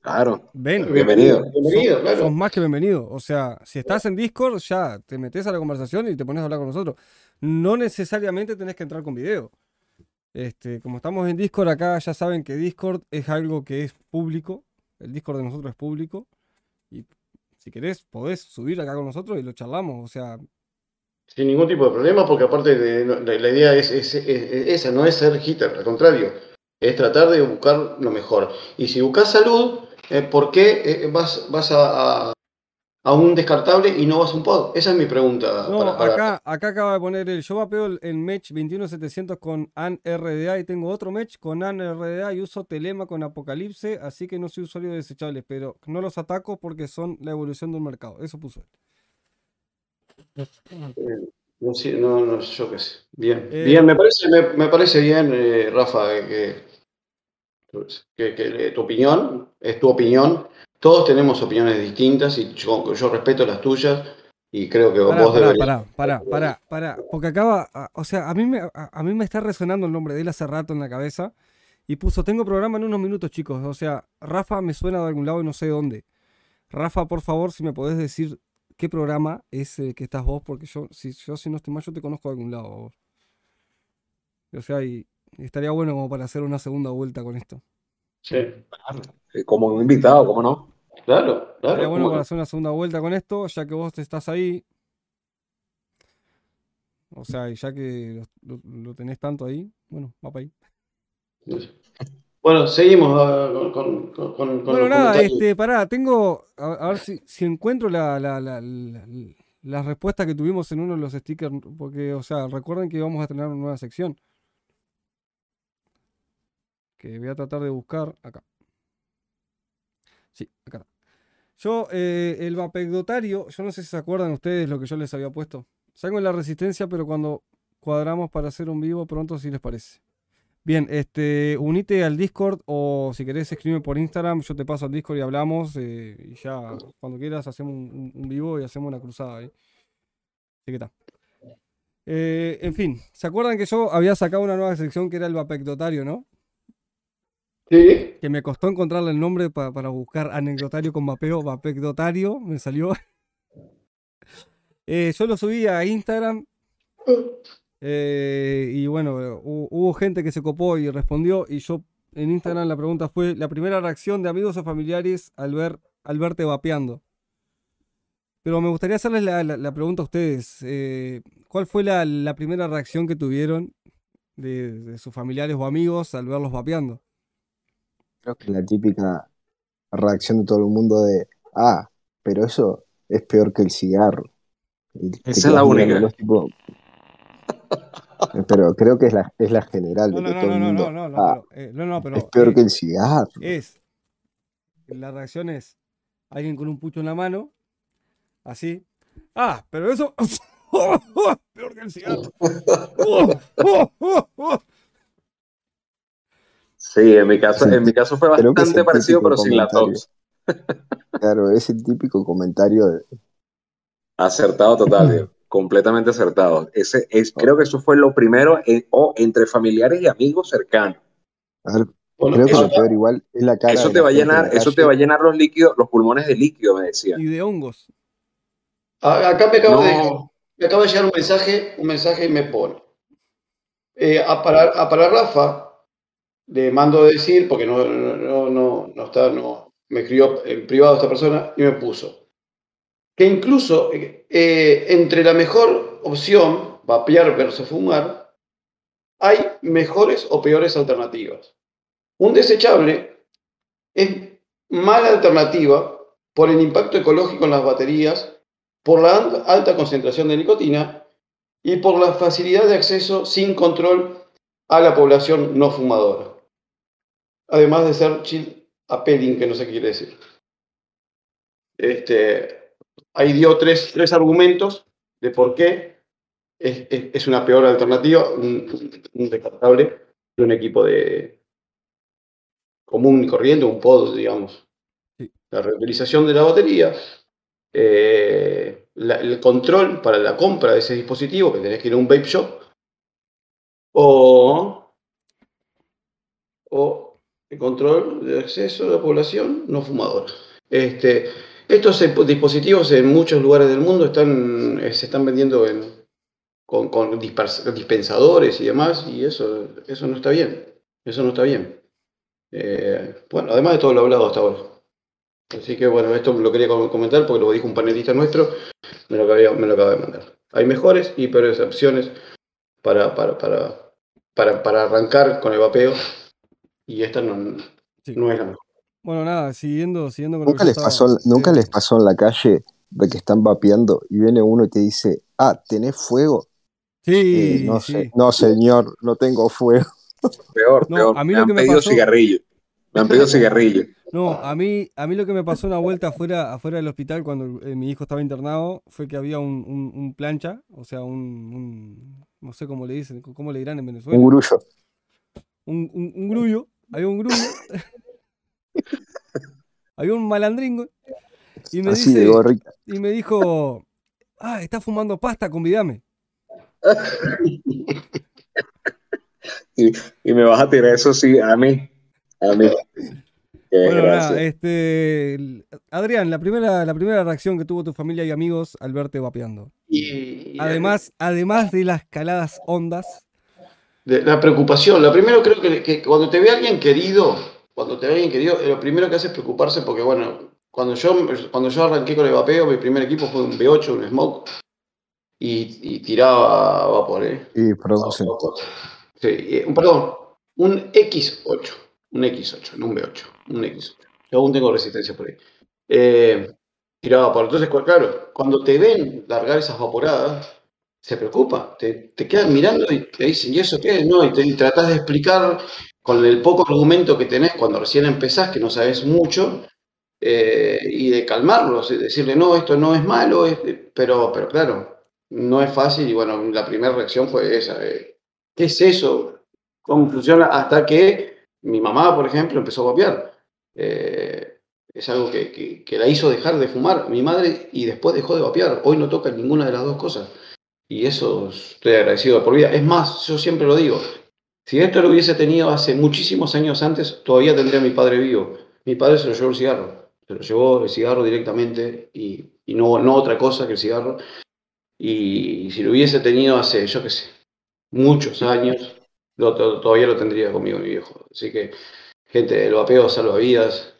Claro, ven. Bienvenido. Bienvenido, claro. Sos más que bienvenido. O sea, si estás en Discord, ya te metes a la conversación y te pones a hablar con nosotros. No necesariamente tenés que entrar con video. Este, como estamos en Discord acá, ya saben que Discord es algo que es público. El Discord de nosotros es público. Y si querés, podés subir acá con nosotros y lo charlamos. O sea, Sin ningún tipo de problema, porque aparte de, de- la idea es, es- es- es esa, no es ser hitter, al contrario, es tratar de buscar lo mejor. Y si buscas salud, eh, ¿por qué eh, vas, vas a, a- a un descartable y no vas a un pod? Esa es mi pregunta. no, para- para- acá, acá acaba de poner el. Yo vapeo el, el Mech 21700 con AN RDA y tengo otro Mech con AN RDA y uso Telema con Apocalipse, así que no soy usuario de desechables, pero no los ataco porque son la evolución del mercado. Eso puso él. No, sé, no, no, yo qué sé. Bien, Eh, bien, me parece, me, me parece bien, eh, Rafa, eh, que, que- que, eh, tu opinión es tu opinión. Todos tenemos opiniones distintas y yo, yo respeto las tuyas y creo que Pará, vos pará, deberías. pará, pará, pará, pará, porque acaba, o sea, a mí, me, a, a mí me está resonando el nombre de él hace rato en la cabeza y puso, tengo programa en unos minutos, chicos, o sea, Rafa me suena de algún lado y no sé dónde. Rafa, por favor, si me podés decir qué programa es el que estás vos, porque yo, si yo si no estoy mal, yo te conozco de algún lado. vos. O sea, y estaría bueno como para hacer una segunda vuelta con esto. Sí, Como un invitado, ¿cómo no? claro, claro. Estaría bueno ¿cómo para hacer una segunda vuelta con esto, ya que vos estás ahí. O sea, y ya que lo, tenés tanto ahí, bueno, va para ahí. Bueno, seguimos con, con, con, con Bueno, nada, este, pará, tengo. A, a ver si, si encuentro la, la, la, la- la respuesta que tuvimos en uno de los stickers. Porque, o sea, recuerden que vamos a tener una nueva sección. Que voy a tratar de buscar acá. Sí, acá está. Yo, eh, el vapegdotario, yo no sé si se acuerdan ustedes lo que yo les había puesto. Salgo en la resistencia, pero cuando cuadramos para hacer un vivo pronto, si les parece. Bien, este, unite al Discord o si querés escribirme por Instagram, yo te paso al Discord y hablamos eh, y ya cuando quieras hacemos un, vivo y hacemos una cruzada ahí. Así que está. Eh, en fin, ¿se acuerdan que yo había sacado una nueva sección que era el vapecdotario, no? Que me costó encontrarle el nombre pa- para buscar anecdotario con vapeo, vapecdotario, me salió. Eh, yo lo subí a Instagram eh, y bueno, hu- hubo gente que se copó y respondió y yo en Instagram la pregunta fue la primera reacción de amigos o familiares al ver al verte vapeando. Pero me gustaría hacerles la, la- la pregunta a ustedes. eh, ¿Cuál fue la, la primera reacción que tuvieron de, de sus familiares o amigos al verlos vapeando? Creo que la típica reacción de todo el mundo de, ah, pero eso es peor que el cigarro. Y Esa es la única. tipo- Pero creo que es la, es la general No, de no, que no, todo no, el no, mundo, no, no, ah, pero, eh, no, no, pero es peor eh, que el cigarro. es la reacción es alguien con un pucho en la mano, así. Ah, pero eso peor que el cigarro. Sí, en mi caso, Sí, en mi caso fue es bastante el parecido, típico pero sin la comentario. tos. Claro, ese típico comentario de, Acertado total, Diego. completamente acertado. Ese es, creo que eso fue lo primero, o entre familiares y amigos cercanos. a ver, bueno, creo que eso- lo peor igual es la cara Eso te va a llenar, eso te va a llenar los líquidos, los pulmones de líquido, me decían. Y de hongos. a- acá me acaba, de, me acaba de llegar un mensaje, un mensaje y me pone. Eh, a, para, a para Rafa le mando a decir, porque no, no, no, no, está, no, me escribió en privado esta persona y me puso que incluso eh, entre la mejor opción, vapear versus fumar, hay mejores o peores alternativas. Un desechable es mala alternativa por el impacto ecológico en las baterías, por la al- alta concentración de nicotina y por la facilidad de acceso sin control a la población no fumadora. Además de ser chill appealing, que no sé qué quiere decir. Este, ahí dio tres, tres argumentos de por qué es, es- es una peor alternativa, un, un descartable de un equipo de común y corriente, un pod, digamos. Sí. La reutilización de la batería, eh, la- el control para la compra de ese dispositivo, que tenés que ir a un vape shop, o, o el control de acceso de la población no fumadora. Este, estos dispositivos en muchos lugares del mundo están, eh, se están vendiendo en- con, con dispensadores y demás, y eso, eso no está bien. Eso no está bien. Eh, bueno, además de todo lo hablado hasta ahora. Así que bueno, esto lo quería com- comentar porque lo dijo un panelista nuestro, me lo, acabé- me lo acaba de mandar. Hay mejores y peores opciones para, para, para, para, para arrancar con el vapeo y esta no, Sí. no es la mejor. Bueno, nada, siguiendo, siguiendo con lo ¿Nunca que yo les, pasó, ¿Nunca les pasó en la calle de que están vapeando y viene uno y te dice, ah, ¿tenés fuego? Eh, Sí, no, sí. sé, no, señor, no tengo fuego. peor, No, peor. a mí me lo han que me pedido pasó- cigarrillo. Me han pedido cigarrillo. No, a mí, a mí lo que me pasó una vuelta afuera, afuera del hospital cuando eh, mi hijo estaba internado fue que había un, un- un plancha, o sea, un, un- no sé cómo le dicen, cómo le dirán en Venezuela, Un grullo. un, un, un grullo, había un grullo, había un malandringo y me Así de dice, gorrita. y me dijo, ah, está fumando pasta, convidame. Y, y me vas a tirar eso sí a mí. A mí. Bueno, nada, este, Adrián, la primera, la primera reacción que tuvo tu familia y amigos al verte vapeando. Y, y Además, además de las caladas ondas, de la preocupación. Lo primero creo que, que cuando te ve alguien querido, cuando te ve alguien querido, lo primero que hace es preocuparse porque, bueno, cuando yo, cuando yo arranqué con el vapeo, mi primer equipo fue un B8, un Smoke, y, y tiraba vapor, ¿eh? Y produce. Sí, eh, un- perdón, un X8, un X8, no un B8, un X8. Yo aún tengo resistencia por ahí. Eh, tiraba vapor. Entonces, claro, cuando te ven largar esas vaporadas, se preocupa, te, te quedan mirando y te dicen, ¿y eso qué? No, y te tratás de explicar con el poco argumento que tenés cuando recién empezás, que no sabes mucho, eh, y de calmarlos, y decirle, no, esto no es malo, pero, pero claro, no es fácil, y bueno, la primera reacción fue esa, ¿qué es eso? ¿Cómo funciona? Hasta que mi mamá, por ejemplo, empezó a vapear. Eh, es algo que, que- que la hizo dejar de fumar mi madre y después dejó de vapear. Hoy no toca ninguna de las dos cosas. Y eso estoy agradecido de por vida. Es más, yo siempre lo digo, si esto lo hubiese tenido hace muchísimos años antes, todavía tendría a mi padre vivo. Mi padre se lo llevó el cigarro. Se lo llevó el cigarro directamente y, y no, no otra cosa que el cigarro. Y, si lo hubiese tenido hace, yo qué sé, muchos años, lo- to- todavía lo tendría conmigo mi viejo. Así que, gente, el vapeo salva vidas,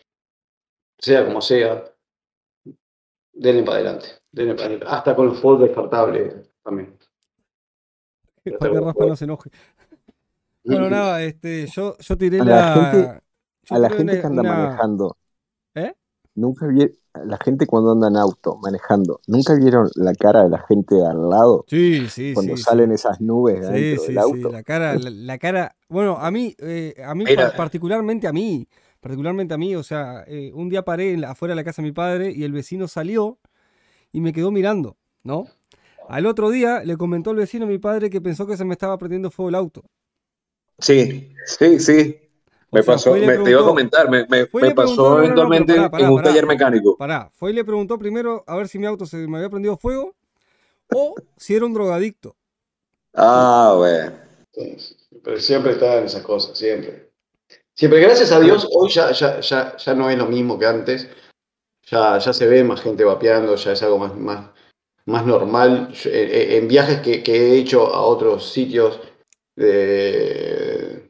sea como sea, denle para adelante. denle para adelante. Hasta con los pods descartables también. Para que Rafa no se enoje. Bueno, nada, este, yo, yo tiré A la. la gente- yo A la gente una- que anda una- manejando. ¿Eh? Nunca vi, la gente cuando anda en auto manejando, ¿nunca vieron la cara de la gente de al lado Sí, sí, cuando sí. salen esas nubes Sí, dentro sí, del sí, auto? la cara, la, la cara, bueno, a mí, eh, a mí particularmente a mí, particularmente a mí, o sea, eh, un día paré en la- afuera de la casa de mi padre y el vecino salió y me quedó mirando, ¿no? Al otro día le comentó el vecino a mi padre que pensó que se me estaba prendiendo fuego el auto. Sí, sí, sí. O Me sea, pasó, me, te iba a comentar, me, pasó no, no, eventualmente pará, pará, en un pará. taller mecánico. Pará, fue y le preguntó primero a ver si mi auto se me había prendido fuego o si era un drogadicto. Ah, bueno. Pero siempre está en esas cosas, siempre. Siempre, gracias a Dios, hoy ya, ya, ya, ya no es lo mismo que antes. Ya, ya se ve más gente vapeando, ya es algo más, más, más normal. Yo, eh, eh, en viajes que, he hecho a otros sitios de,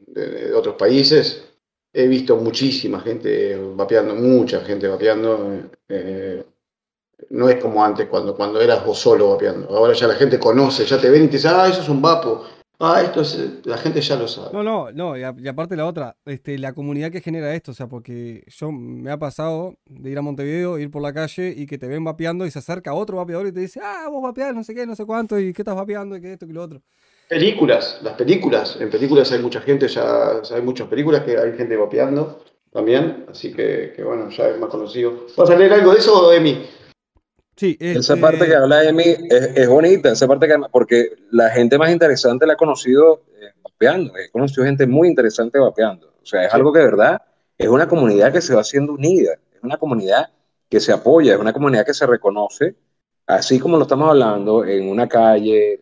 otros países, he visto muchísima gente vapeando, mucha gente vapeando. eh, no es como antes, cuando, cuando eras vos solo vapeando. Ahora ya la gente conoce, ya te ven y te dicen, ah, eso es un vapo. Ah, esto es. La gente ya lo sabe. No, no, no, y, a- y aparte la otra, este, la comunidad que genera esto, o sea, porque yo me ha pasado de ir a Montevideo, ir por la calle y que te ven vapeando y se acerca otro vapeador y te dice, ah, vos vapeás, no sé qué, no sé cuánto, y qué estás vapeando, y qué esto, y lo otro. Películas, las películas. En películas hay mucha gente, ya, ya hay muchas películas que hay gente vapeando también. Así que, que bueno, ya es más conocido. ¿Vas a leer algo de eso, Emi? Sí, Esa este, parte que habla Emi es, es bonita, esa parte que porque la gente más interesante la he conocido eh, vapeando, he conocido gente muy interesante vapeando. O sea, es algo que de verdad es una comunidad que se va haciendo unida, es una comunidad que se apoya, es una comunidad que se reconoce, así como lo estamos hablando en una calle, eh,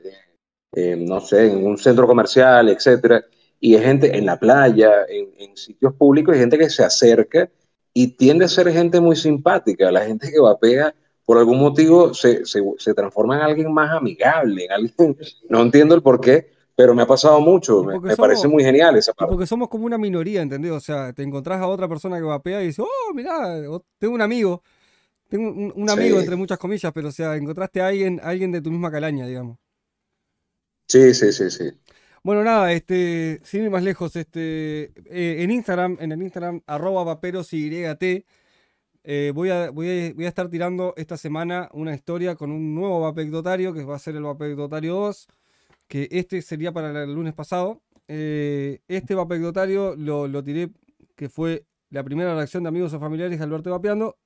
eh, no sé, en un centro comercial, etcétera, y es gente en la playa, en, en sitios públicos, hay gente que se acerca y tiende a ser gente muy simpática, la gente que vapea por algún motivo se, se, se transforma en alguien más amigable, en alguien, no entiendo el por qué, pero me ha pasado mucho, Y me, parece muy genial esa y parte. porque somos como una minoría, ¿entendés? O sea, te encontrás a otra persona que vapea y dices, oh, mirá, tengo un amigo, tengo un, un amigo Sí. entre muchas comillas, pero o sea, encontraste a alguien, a alguien de tu misma calaña, digamos. Sí, sí, sí, sí. Bueno, nada, este, sin ir más lejos, este, eh, en Instagram, en el Instagram, arroba vaperosyt, eh, voy, a, voy, a, estar tirando esta semana una historia con un nuevo vapecdotario, que va a ser el vapecdotario 2, que este sería para el lunes pasado. Eh, este vapecdotario lo, lo tiré, que fue la primera reacción de amigos o familiares al verte vapeando.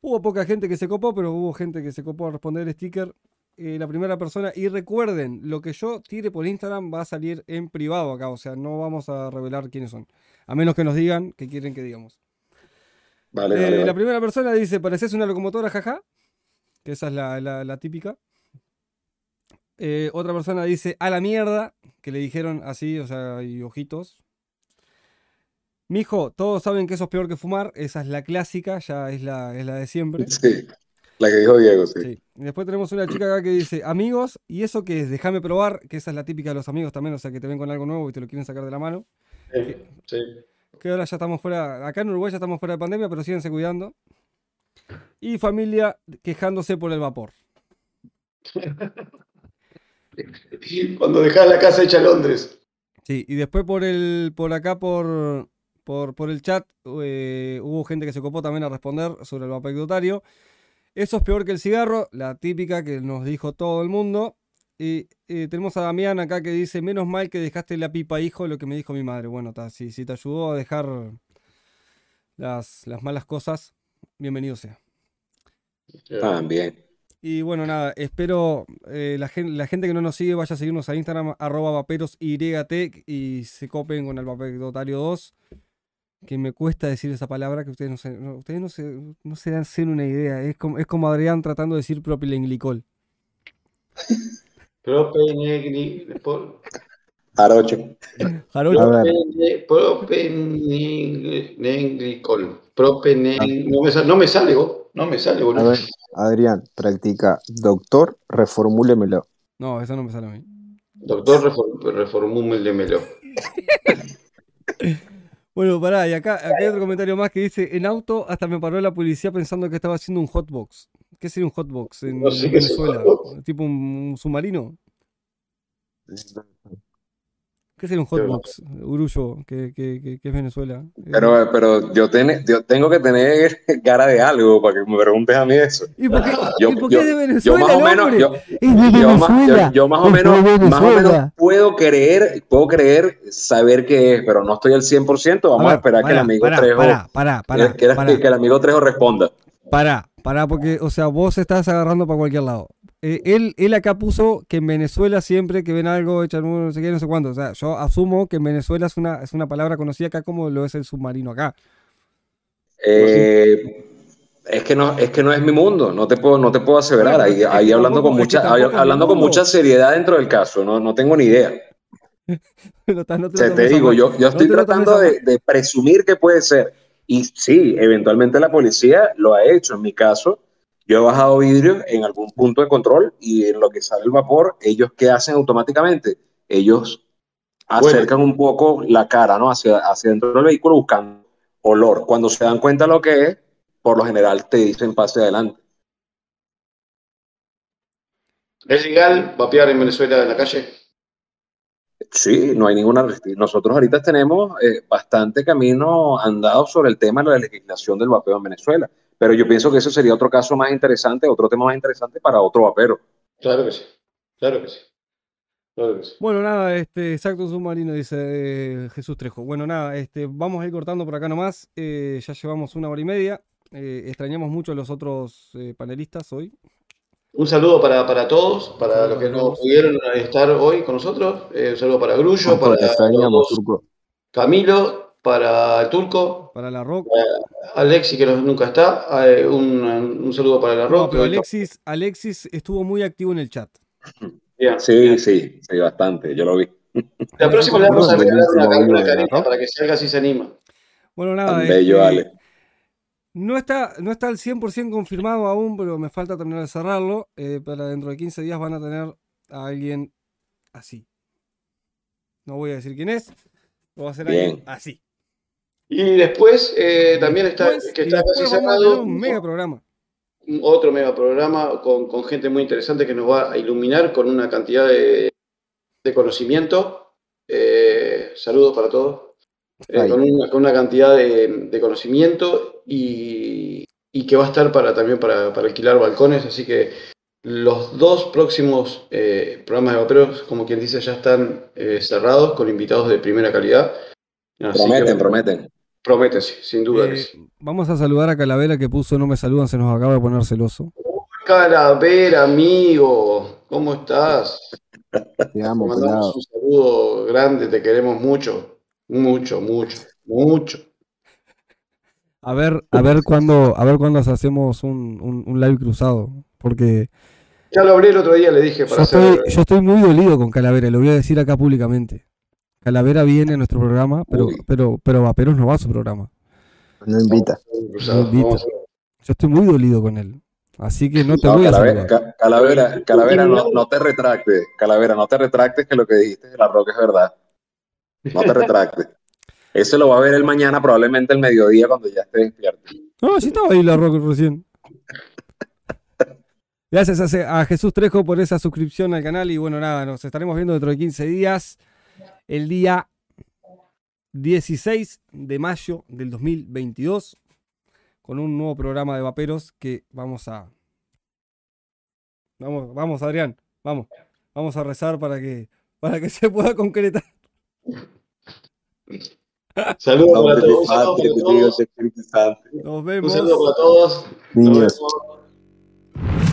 Hubo poca gente que se copó, pero hubo gente que se copó a responder el sticker eh, la primera persona. Y recuerden, lo que yo tire por Instagram va a salir en privado acá. O sea, no vamos a revelar quiénes son. A menos que nos digan que quieren que digamos. Vale, Eh, vale, vale. La primera persona dice, pareces una locomotora, jaja. Que esa es la, la- la típica. Eh, otra persona dice, a la mierda. Que le dijeron así, o sea, y ojitos. Mijo, todos saben que eso es peor que fumar. Esa es la clásica, ya es la, es la de siempre. Sí. La que dijo Diego, sí. Sí. Y después tenemos una chica acá que dice, amigos, ¿y eso qué es? Déjame probar, que esa es la típica de los amigos también, o sea, que te ven con algo nuevo y te lo quieren sacar de la mano. Sí, sí. Que ahora ya estamos fuera, acá en Uruguay ya estamos fuera de pandemia, pero síganse cuidando. Y familia quejándose por el vapor. Cuando dejás la casa hecha Londres. Sí, y después por el, por acá por, por, por el chat eh, hubo gente que se copó también a responder sobre el vapor Eso es peor que el cigarro, la típica que nos dijo todo el mundo. Y eh, tenemos a Damián acá que dice, menos mal que dejaste la pipa, hijo, lo que me dijo mi madre. Bueno, ta, si, si te ayudó a dejar las, las malas cosas, bienvenido sea. También. Y bueno, nada, espero eh, la, gen- la gente que no nos sigue vaya a seguirnos a Instagram, arroba vaperosyt y se copen con el Vaperotario 2. Que me cuesta decir esa palabra que ustedes no se, no- ustedes no se, no se dan una idea. Es como, es como Adrián tratando de decir propilenglicol. Propenegli- por- Arocho. Jarocho, A ver, propene- Propeneglicol. Propene- No me sale, no me sale. No me sale, a boludo. ver, Adrián, practica. Doctor, reformúlemelo. no, eso no me sale a mí. Doctor, reform, reformúlemelo. Bueno, pará, y acá, acá hay otro comentario más que dice: En auto hasta me paró la policía pensando que estaba haciendo un hotbox. ¿Qué sería un hotbox en No sé Venezuela? hotbox. ¿Tipo un, un submarino? ¿Qué sería un hotbox, Urullo, que, que, que, que es Venezuela? Eh, Pero, pero yo, ten- yo tengo que tener cara de algo para que me preguntes a mí eso. ¿Y por qué, Yo- ¿y por qué yo- es de Yo Venezuela, más o menos, yo, yo yo- yo más o menos, más o menos puedo creer, puedo creer saber qué es, pero no estoy al 100%. Vamos a, ver, esperar que el amigo pará, Trejo, pará, que, que- pará, que el amigo Trejo responda. pará, pará, porque, o sea, vos estás agarrando para cualquier lado. Eh, él, él acá puso que en Venezuela siempre que ven algo echan uno, no sé qué, no sé cuánto. O sea, yo asumo que en Venezuela es una, es una palabra conocida acá como lo es el submarino acá. Eh, es que no, es que no es mi mundo, no te puedo, no te puedo aseverar. Ahí, ahí hablando con mucha, hablando con mucha seriedad dentro del caso, no, no tengo ni idea. No te- no te O sea, lo te tomes a digo, yo, yo estoy tratando de presumir que puede ser. Y sí, eventualmente la policía lo ha hecho. En mi caso, yo he bajado vidrio en algún punto de control y en lo que sale el vapor, ellos qué hacen automáticamente? Ellos Bueno. acercan un poco la cara, ¿no? Hacia, hacia dentro del vehículo buscando olor. Cuando se dan cuenta lo que es, por lo general te dicen pase adelante. ¿Es legal vapear en Venezuela en la calle? Sí, no hay ninguna restricción. Nosotros ahorita tenemos eh, bastante camino andado sobre el tema de la legislación del vapeo en Venezuela, pero yo pienso que eso sería otro caso más interesante, otro tema más interesante para otro vapero. Claro que sí. Claro que sí. Claro que sí. Bueno, nada, este, exacto submarino, dice eh, Jesús Trejo. Bueno, nada, este, vamos a ir cortando por acá nomás. Eh, ya llevamos una hora y media. Eh, extrañamos mucho a los otros eh, panelistas hoy. Un saludo para, para todos, para saludo los que no pudieron estar hoy con nosotros. Eh, un saludo para Grullo, para los- Turco. Camilo, para el Turco, Para la Rock. Alexi, que no- nunca está. eh, un, un saludo para la No, Rock. pero Alexis, Alexis estuvo muy activo en el chat. Bien. Sí, sí, sí, bastante, yo lo vi. La próxima le vamos a regalar una, una carita para que salga si se anima. Bueno, nada, Tan bello, este, Ale. No está, no está al 100% confirmado aún, pero me falta terminar de cerrarlo. Eh, para dentro de 15 días van a tener a alguien así. No voy a decir quién es, pero va a ser alguien así. Y después eh, también está, Después- que está casi cerrado, un mega programa. otro mega programa con, con gente muy interesante que nos va a iluminar con una cantidad de, de conocimiento. Eh, saludos para todos. Eh, con, una, con una cantidad de, de conocimiento y, y que va a estar para, también para, para alquilar balcones. Así que los dos próximos eh, programas de vaperos, como quien dice, ya están eh, cerrados con invitados de primera calidad. Así Prometen, prometen. Prometen, sí, sin duda que Eh, sí. vamos a saludar a Calavera que puso no me saludan, se nos acaba de poner celoso. Calavera, amigo, ¿cómo estás? Te amo, Te mandamos un saludo grande, te queremos mucho, mucho, mucho, mucho. A ver, a ver cuándo, a ver cuándo hacemos un, un- un live cruzado. Porque Ya lo hablé el otro día, le dije yo para estoy, hacer. yo estoy muy dolido con Calavera, lo voy a decir acá públicamente. Calavera viene a nuestro programa, pero, Uy. pero, pero Vaperos no va a su programa. No invita. a- Yo estoy muy dolido con él. Así que no te No, voy a Calavera, saludar. Ca- Calavera, Calavera, no, no te retractes. Calavera, no te retractes que lo que dijiste de la roca es verdad. No te retractes. Eso lo va a ver él mañana, probablemente el mediodía, cuando ya esté despierto. No, sí estaba ahí la Rock recién. Gracias a, a Jesús Trejo por esa suscripción al canal. Y bueno, nada, nos estaremos viendo dentro de 15 días. El día 16 de mayo del 2022. Con un nuevo programa de vaperos que vamos a. Vamos, vamos, Adrián. Vamos. Vamos a rezar para que, para que se pueda concretar. Saludos para todos. un saludo Padre, para todos. Nos Un vemos. saludo para todos. Niños.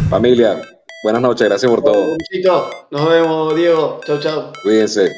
Familia, buenas noches, gracias por todo. Un besito. Nos vemos, Diego. Chau, chau. Cuídense.